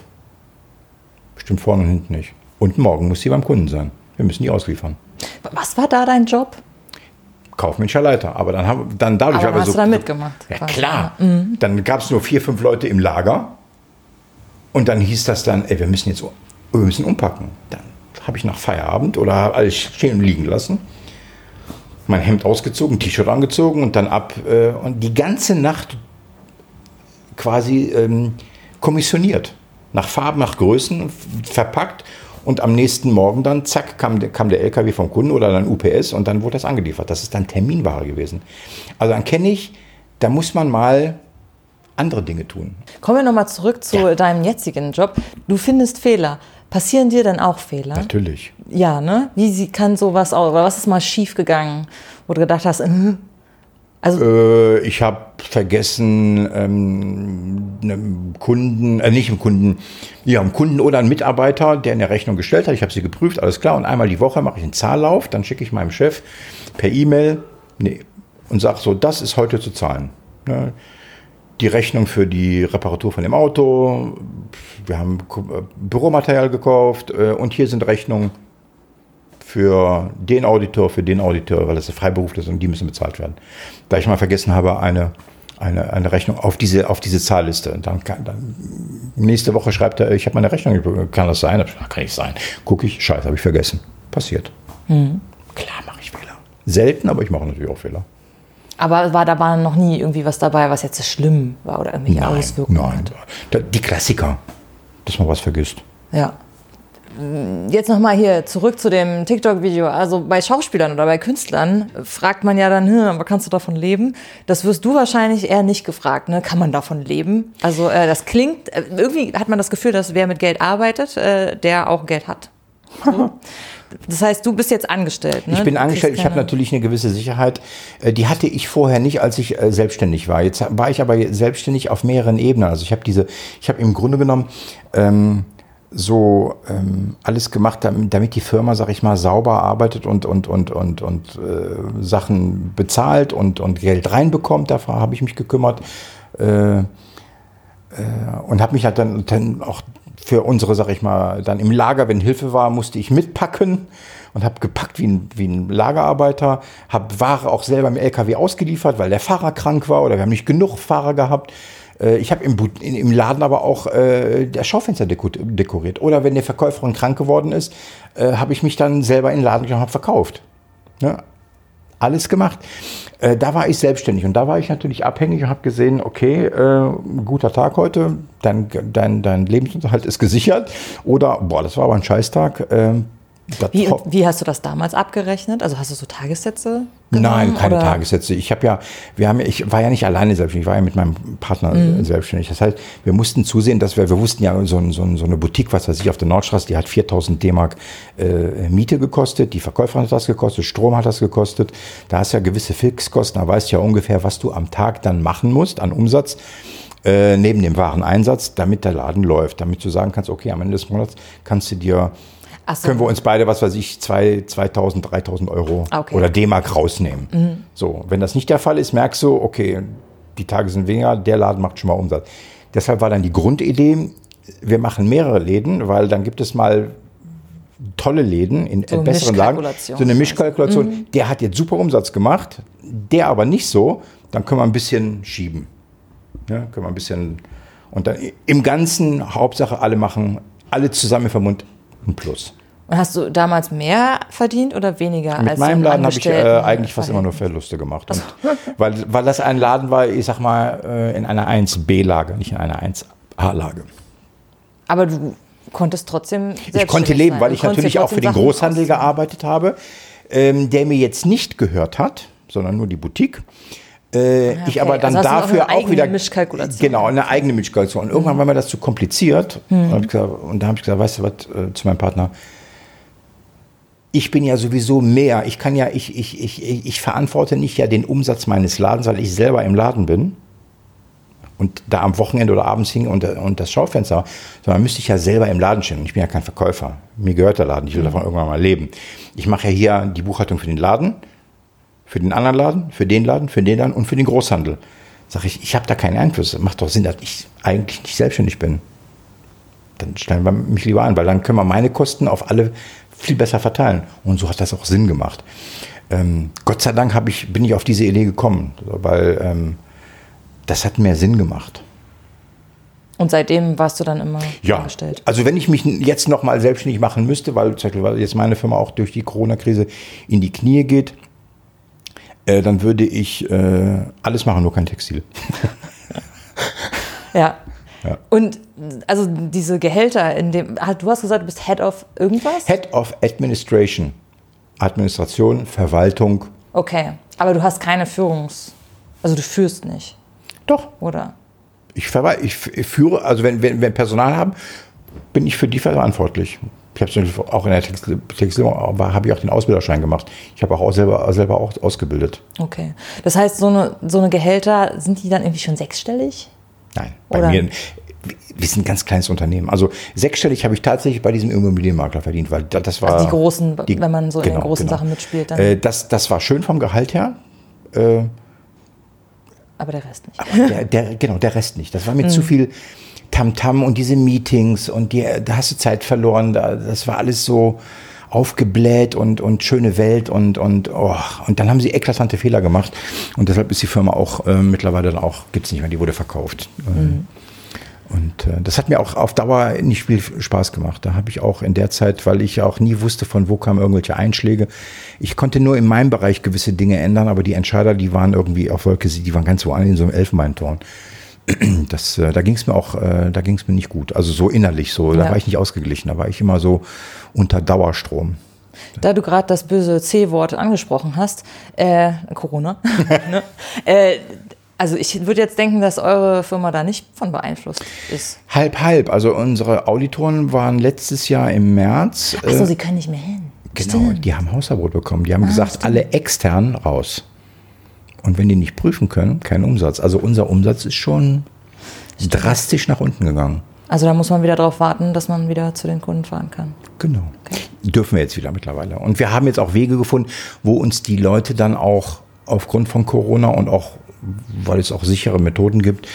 stimmt vorne und hinten nicht. Und morgen muss sie beim Kunden sein. Wir müssen die ausliefern. Was war da dein Job? kaufmännischer Leiter. Aber dann, haben, dann dadurch aber, aber hast so. du da mitgemacht? Ja, klar. Mhm. Dann gab es nur vier, fünf Leute im Lager. Und dann hieß das dann, ey, wir müssen jetzt wir müssen umpacken. Dann habe ich nach Feierabend oder alles stehen und liegen lassen. Mein Hemd ausgezogen, T-Shirt angezogen und dann ab. Äh, und die ganze Nacht quasi ähm, kommissioniert. Nach Farben, nach Größen verpackt und am nächsten Morgen dann, zack, kam, kam der LKW vom Kunden oder dann UPS und dann wurde das angeliefert. Das ist dann Terminware gewesen. Also dann kenne ich, da muss man mal andere Dinge tun. Kommen wir nochmal zurück zu ja. deinem jetzigen Job. Du findest Fehler. Passieren dir dann auch Fehler? Natürlich. Ja, ne? Wie kann sowas aus? Oder was ist mal schief gegangen, wo du gedacht hast, äh, also äh, ich habe vergessen, ähm, einem Kunden, äh, nicht einem Kunden, ja, einem Kunden oder einen Mitarbeiter, der eine Rechnung gestellt hat. Ich habe sie geprüft, alles klar. Und einmal die Woche mache ich einen Zahllauf, dann schicke ich meinem Chef per E-Mail nee, und sage so, das ist heute zu zahlen. Ne? Die Rechnung für die Reparatur von dem Auto, wir haben äh, Büromaterial gekauft äh, und hier sind Rechnungen für den Auditor, für den Auditor, weil das ist freiberuflich ist und die müssen bezahlt werden. Da ich mal vergessen habe, eine, eine, eine Rechnung auf diese, auf diese Zahlliste. Und dann, kann, dann nächste Woche schreibt er, ich habe meine Rechnung, kann das sein? Kann nicht sein. Gucke ich, scheiße, habe ich vergessen. Passiert. Mhm. Klar mache ich Fehler. Selten, aber ich mache natürlich auch Fehler. Aber war da war noch nie irgendwie was dabei, was jetzt schlimm war oder irgendwelche nein, Auswirkungen nein. hat? Die Klassiker, dass man was vergisst. Ja jetzt nochmal hier zurück zu dem TikTok-Video. Also bei Schauspielern oder bei Künstlern fragt man ja dann, hm, aber kannst du davon leben? Das wirst du wahrscheinlich eher nicht gefragt, ne? Kann man davon leben? Also äh, das klingt, äh, irgendwie hat man das Gefühl, dass wer mit Geld arbeitet, äh, der auch Geld hat. So. Das heißt, du bist jetzt angestellt. Ne? Ich bin angestellt, ich habe natürlich eine gewisse Sicherheit. Äh, die hatte ich vorher nicht, als ich äh, selbstständig war. Jetzt war ich aber selbstständig auf mehreren Ebenen. Also ich habe diese, ich habe im Grunde genommen ähm, so ähm, alles gemacht, damit die Firma, sag ich mal, sauber arbeitet und, und, und, und, und äh, Sachen bezahlt und, und Geld reinbekommt. Dafür habe ich mich gekümmert äh, äh, und habe mich halt dann, dann auch für unsere, sag ich mal, dann im Lager, wenn Hilfe war, musste ich mitpacken und habe gepackt wie ein, wie ein Lagerarbeiter, habe Ware auch selber im LKW ausgeliefert, weil der Fahrer krank war oder wir haben nicht genug Fahrer gehabt. Äh, ich habe im, im, Laden aber auch äh, das Schaufenster dekoriert. Oder wenn der Verkäuferin krank geworden ist, äh, habe ich mich dann selber in den Laden gegangen verkauft. Ja, alles gemacht. Äh, da war ich selbstständig und da war ich natürlich abhängig und habe gesehen, okay, äh, guter Tag heute, dein, dein, dein Lebensunterhalt ist gesichert. Oder, boah, das war aber ein Scheißtag, äh, wie, wie, hast du das damals abgerechnet? Also hast du so Tagessätze? Nein, keine oder? Tagessätze. Ich habe ja, wir haben, ich war ja nicht alleine selbstständig, ich war ja mit meinem Partner mhm. selbstständig. Das heißt, wir mussten zusehen, dass wir, wir wussten ja, so, so, so eine Boutique, was weiß ich, auf der Nordstraße, die hat 4000 D-Mark äh, Miete gekostet, die Verkäuferin hat das gekostet, Strom hat das gekostet. Da hast du ja gewisse Fixkosten, da weißt du ja ungefähr, was du am Tag dann machen musst an Umsatz äh, neben dem Wareneinsatz, damit der Laden läuft, damit du sagen kannst, okay, am Ende des Monats kannst du dir so. können wir uns beide, was weiß ich, 2000, 3000 Euro okay. oder D-Mark rausnehmen. Mhm. So, wenn das nicht der Fall ist, merkst du, okay, die Tage sind weniger, der Laden macht schon mal Umsatz. Deshalb war dann die Grundidee, wir machen mehrere Läden, weil dann gibt es mal tolle Läden in so besseren Lagen. So eine Mischkalkulation. Mhm. Der hat jetzt super Umsatz gemacht, der aber nicht so. Dann können wir ein bisschen schieben. Ja, können wir ein bisschen. Und dann im Ganzen, Hauptsache, alle machen, alle zusammen im Verbund ein Plus. Und hast du damals mehr verdient oder weniger? Mit meinem Laden habe ich äh, eigentlich fast immer nur Verluste gemacht. Und, weil, weil das ein Laden war, ich sag mal, äh, in einer 1B-Lage, nicht in einer 1A-Lage. Aber du konntest trotzdem Ich konnte leben, sein. weil ich natürlich auch für den Großhandel ausziehen. gearbeitet habe, ähm, der mir jetzt nicht gehört hat, sondern nur die Boutique. Äh, okay. Ich aber dann also dafür auch wieder. Mischkalkulation. Genau, eine eigene Mischkalkulation. Und irgendwann mhm. war mir das zu kompliziert. Mhm. Und, gesagt, und, da habe ich gesagt, weißt du was, äh, zu meinem Partner, ich bin ja sowieso mehr. Ich kann ja, ich, ich, ich, ich verantworte nicht ja den Umsatz meines Ladens, weil ich selber im Laden bin und da am Wochenende oder abends hing und, und das Schaufenster, sondern müsste ich ja selber im Laden stehen. Und ich bin ja kein Verkäufer. Mir gehört der Laden. Ich will mhm. davon irgendwann mal leben. Ich mache ja hier die Buchhaltung für den Laden Für den anderen Laden, für den Laden, für den Laden und für den Großhandel. Sag ich, ich habe da keinen Einfluss. Macht doch Sinn, dass ich eigentlich nicht selbstständig bin. Dann stellen wir mich lieber an, weil dann können wir meine Kosten auf alle viel besser verteilen. Und so hat das auch Sinn gemacht. Ähm, Gott sei Dank ich, bin ich auf diese Idee gekommen, weil ähm, das hat mehr Sinn gemacht. Und seitdem warst du dann immer ja, angestellt? Also wenn ich mich jetzt noch mal selbstständig machen müsste, weil jetzt meine Firma auch durch die Corona-Krise in die Knie geht, äh, dann würde ich äh, alles machen, nur kein Textil. ja. ja. Und also diese Gehälter in dem, du hast gesagt, du bist Head of irgendwas? Head of Administration. Administration, Verwaltung. Okay, aber du hast keine Führungs... Also du führst nicht. Doch. Oder? Ich, ich führe, also wenn wir Personal haben, bin ich für die verantwortlich. Ich habe auch in der Textil, Textil habe ich auch den Ausbilderschein gemacht. Ich habe auch selber, selber auch ausgebildet. Okay. Das heißt, so eine, so eine Gehälter, sind die dann irgendwie schon sechsstellig? Nein, bei Oder? mir, wir sind ein ganz kleines Unternehmen. Also sechsstellig habe ich tatsächlich bei diesem Immobilienmakler verdient, weil das war. Also die großen, die, wenn man so genau, in den genau, großen genau. Sachen mitspielt. Dann äh, das, das war schön vom Gehalt her. Äh, aber der Rest nicht. Der, der, genau, der Rest nicht. Das war mir mhm. zu viel Tamtam -Tam und diese Meetings und die, da hast du Zeit verloren. Da, das war alles so aufgebläht und, und schöne Welt und, und, oh. und dann haben sie eklatante Fehler gemacht und deshalb ist die Firma auch äh, mittlerweile dann auch, gibt es nicht mehr, die wurde verkauft. Mhm. Und äh, das hat mir auch auf Dauer nicht viel Spaß gemacht. Da habe ich auch in der Zeit, weil ich auch nie wusste, von wo kamen irgendwelche Einschläge. Ich konnte nur in meinem Bereich gewisse Dinge ändern, aber die Entscheider, die waren irgendwie auf Wolke, die waren ganz woanders in so einem Elfenbeinturm. Das, äh, da ging es mir auch, äh, da ging es mir nicht gut. Also so innerlich so, ja. da war ich nicht ausgeglichen, da war ich immer so unter Dauerstrom. Da du gerade das böse C-Wort angesprochen hast, äh, Corona, ne? äh, also ich würde jetzt denken, dass eure Firma da nicht von beeinflusst ist. Halb, halb. Also unsere Auditoren waren letztes Jahr im März. Achso, äh, sie können nicht mehr hin. Genau, Stimmt. die haben Hausverbot bekommen. Die haben ah, gesagt, stimmt. alle extern raus. Und wenn die nicht prüfen können, kein Umsatz. Also unser Umsatz ist schon drastisch nach unten gegangen. Also da muss man wieder darauf warten, dass man wieder zu den Kunden fahren kann. Genau. Okay. Dürfen wir jetzt wieder mittlerweile. Und wir haben jetzt auch Wege gefunden, wo uns die Leute dann auch aufgrund von Corona und auch weil es auch sichere Methoden gibt,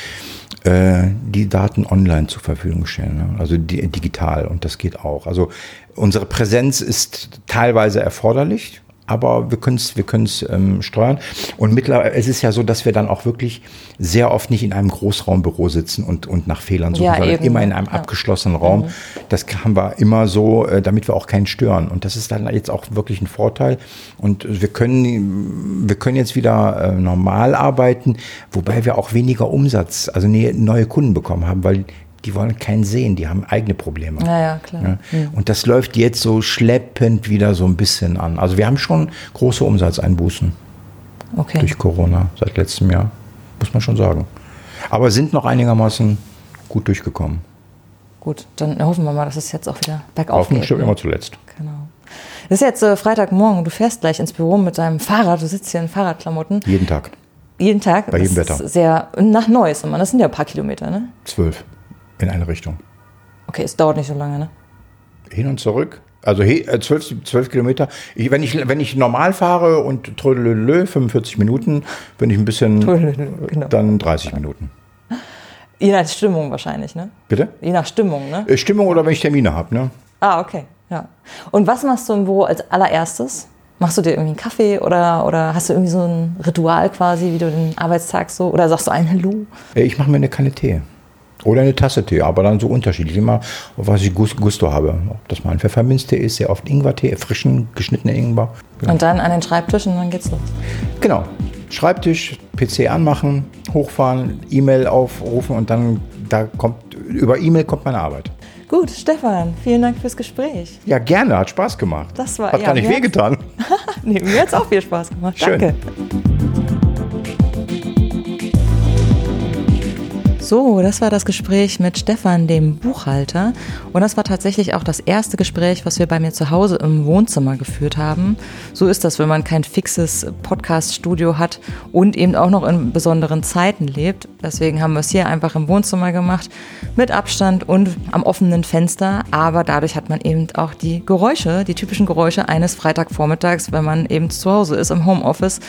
äh, die Daten online zur Verfügung stellen, ne? also digital und das geht auch. Also unsere Präsenz ist teilweise erforderlich, aber wir können es wir können's, ähm, steuern. Und mittlerweile, es ist ja so, dass wir dann auch wirklich sehr oft nicht in einem Großraumbüro sitzen und, und nach Fehlern suchen, ja, sondern eben. immer in einem ja. abgeschlossenen Raum. Mhm. Das haben wir immer so, äh, damit wir auch keinen stören. Und das ist dann jetzt auch wirklich ein Vorteil. Und wir können, wir können jetzt wieder äh, normal arbeiten, wobei wir auch weniger Umsatz, also neue Kunden bekommen haben, weil die wollen keinen sehen, die haben eigene Probleme. Ja, ja, klar. Mhm. Und das läuft jetzt so schleppend wieder so ein bisschen an. Also wir haben schon große Umsatzeinbußen okay. durch Corona seit letztem Jahr, muss man schon sagen. Aber sind noch einigermaßen gut durchgekommen. Gut, dann hoffen wir mal, dass es jetzt auch wieder bergauf Hoffen geht. stimmt ne? immer zuletzt. Genau. Es ist jetzt äh, Freitagmorgen, du fährst gleich ins Büro mit deinem Fahrrad, du sitzt hier in Fahrradklamotten. Jeden Tag. Jeden Tag? Bei jedem Wetter. Sehr, nach Neues, das sind ja ein paar Kilometer, ne? Zwölf in eine Richtung. Okay, es dauert nicht so lange, ne? Hin und zurück. Also äh, zwölf, zwölf Kilometer. Ich, wenn, ich, wenn ich normal fahre und trödelö, 45 Minuten, wenn ich ein bisschen, genau. dann 30 Minuten. Je nach Stimmung wahrscheinlich, ne? Bitte? Je nach Stimmung, ne? Äh, Stimmung oder wenn ich Termine habe, ne? Ah, okay, ja. Und was machst du im Büro als allererstes? Machst du dir irgendwie einen Kaffee oder, oder hast du irgendwie so ein Ritual quasi, wie du den Arbeitstag so, oder sagst du ein Hallo? Äh, ich mache mir eine Kanne Tee. Oder eine Tasse Tee, aber dann so unterschiedlich, immer was ich Gusto habe. Ob das mal ein Pfefferminztee ist, sehr oft Ingwertee, frischen, geschnittenen Ingwer. Ja. Und dann an den Schreibtisch und dann geht's los. Genau. Schreibtisch, PC anmachen, hochfahren, E-Mail aufrufen und dann da kommt, über E-Mail kommt meine Arbeit. Gut, Stefan, vielen Dank fürs Gespräch. Ja, gerne, hat Spaß gemacht. Das war, hat ja, gar nicht wehgetan. nee, mir hat es auch viel Spaß gemacht. Schön. Danke. So, das war das Gespräch mit Stefan, dem Buchhalter. Und das war tatsächlich auch das erste Gespräch, was wir bei mir zu Hause im Wohnzimmer geführt haben. So ist das, wenn man kein fixes Podcast-Studio hat und eben auch noch in besonderen Zeiten lebt. Deswegen haben wir es hier einfach im Wohnzimmer gemacht, mit Abstand und am offenen Fenster. Aber dadurch hat man eben auch die Geräusche, die typischen Geräusche eines Freitagvormittags, wenn man eben zu Hause ist im Homeoffice.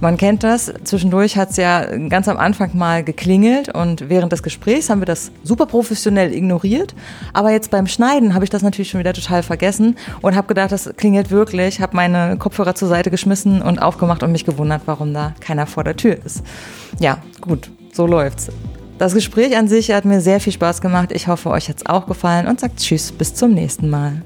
Man kennt das. Zwischendurch hat es ja ganz am Anfang mal geklingelt und während des Gesprächs haben wir das super professionell ignoriert. Aber jetzt beim Schneiden habe ich das natürlich schon wieder total vergessen und habe gedacht, das klingelt wirklich. Habe meine Kopfhörer zur Seite geschmissen und aufgemacht und mich gewundert, warum da keiner vor der Tür ist. Ja, gut, so läuft's. Das Gespräch an sich hat mir sehr viel Spaß gemacht. Ich hoffe, euch hat es auch gefallen und sagt Tschüss, bis zum nächsten Mal.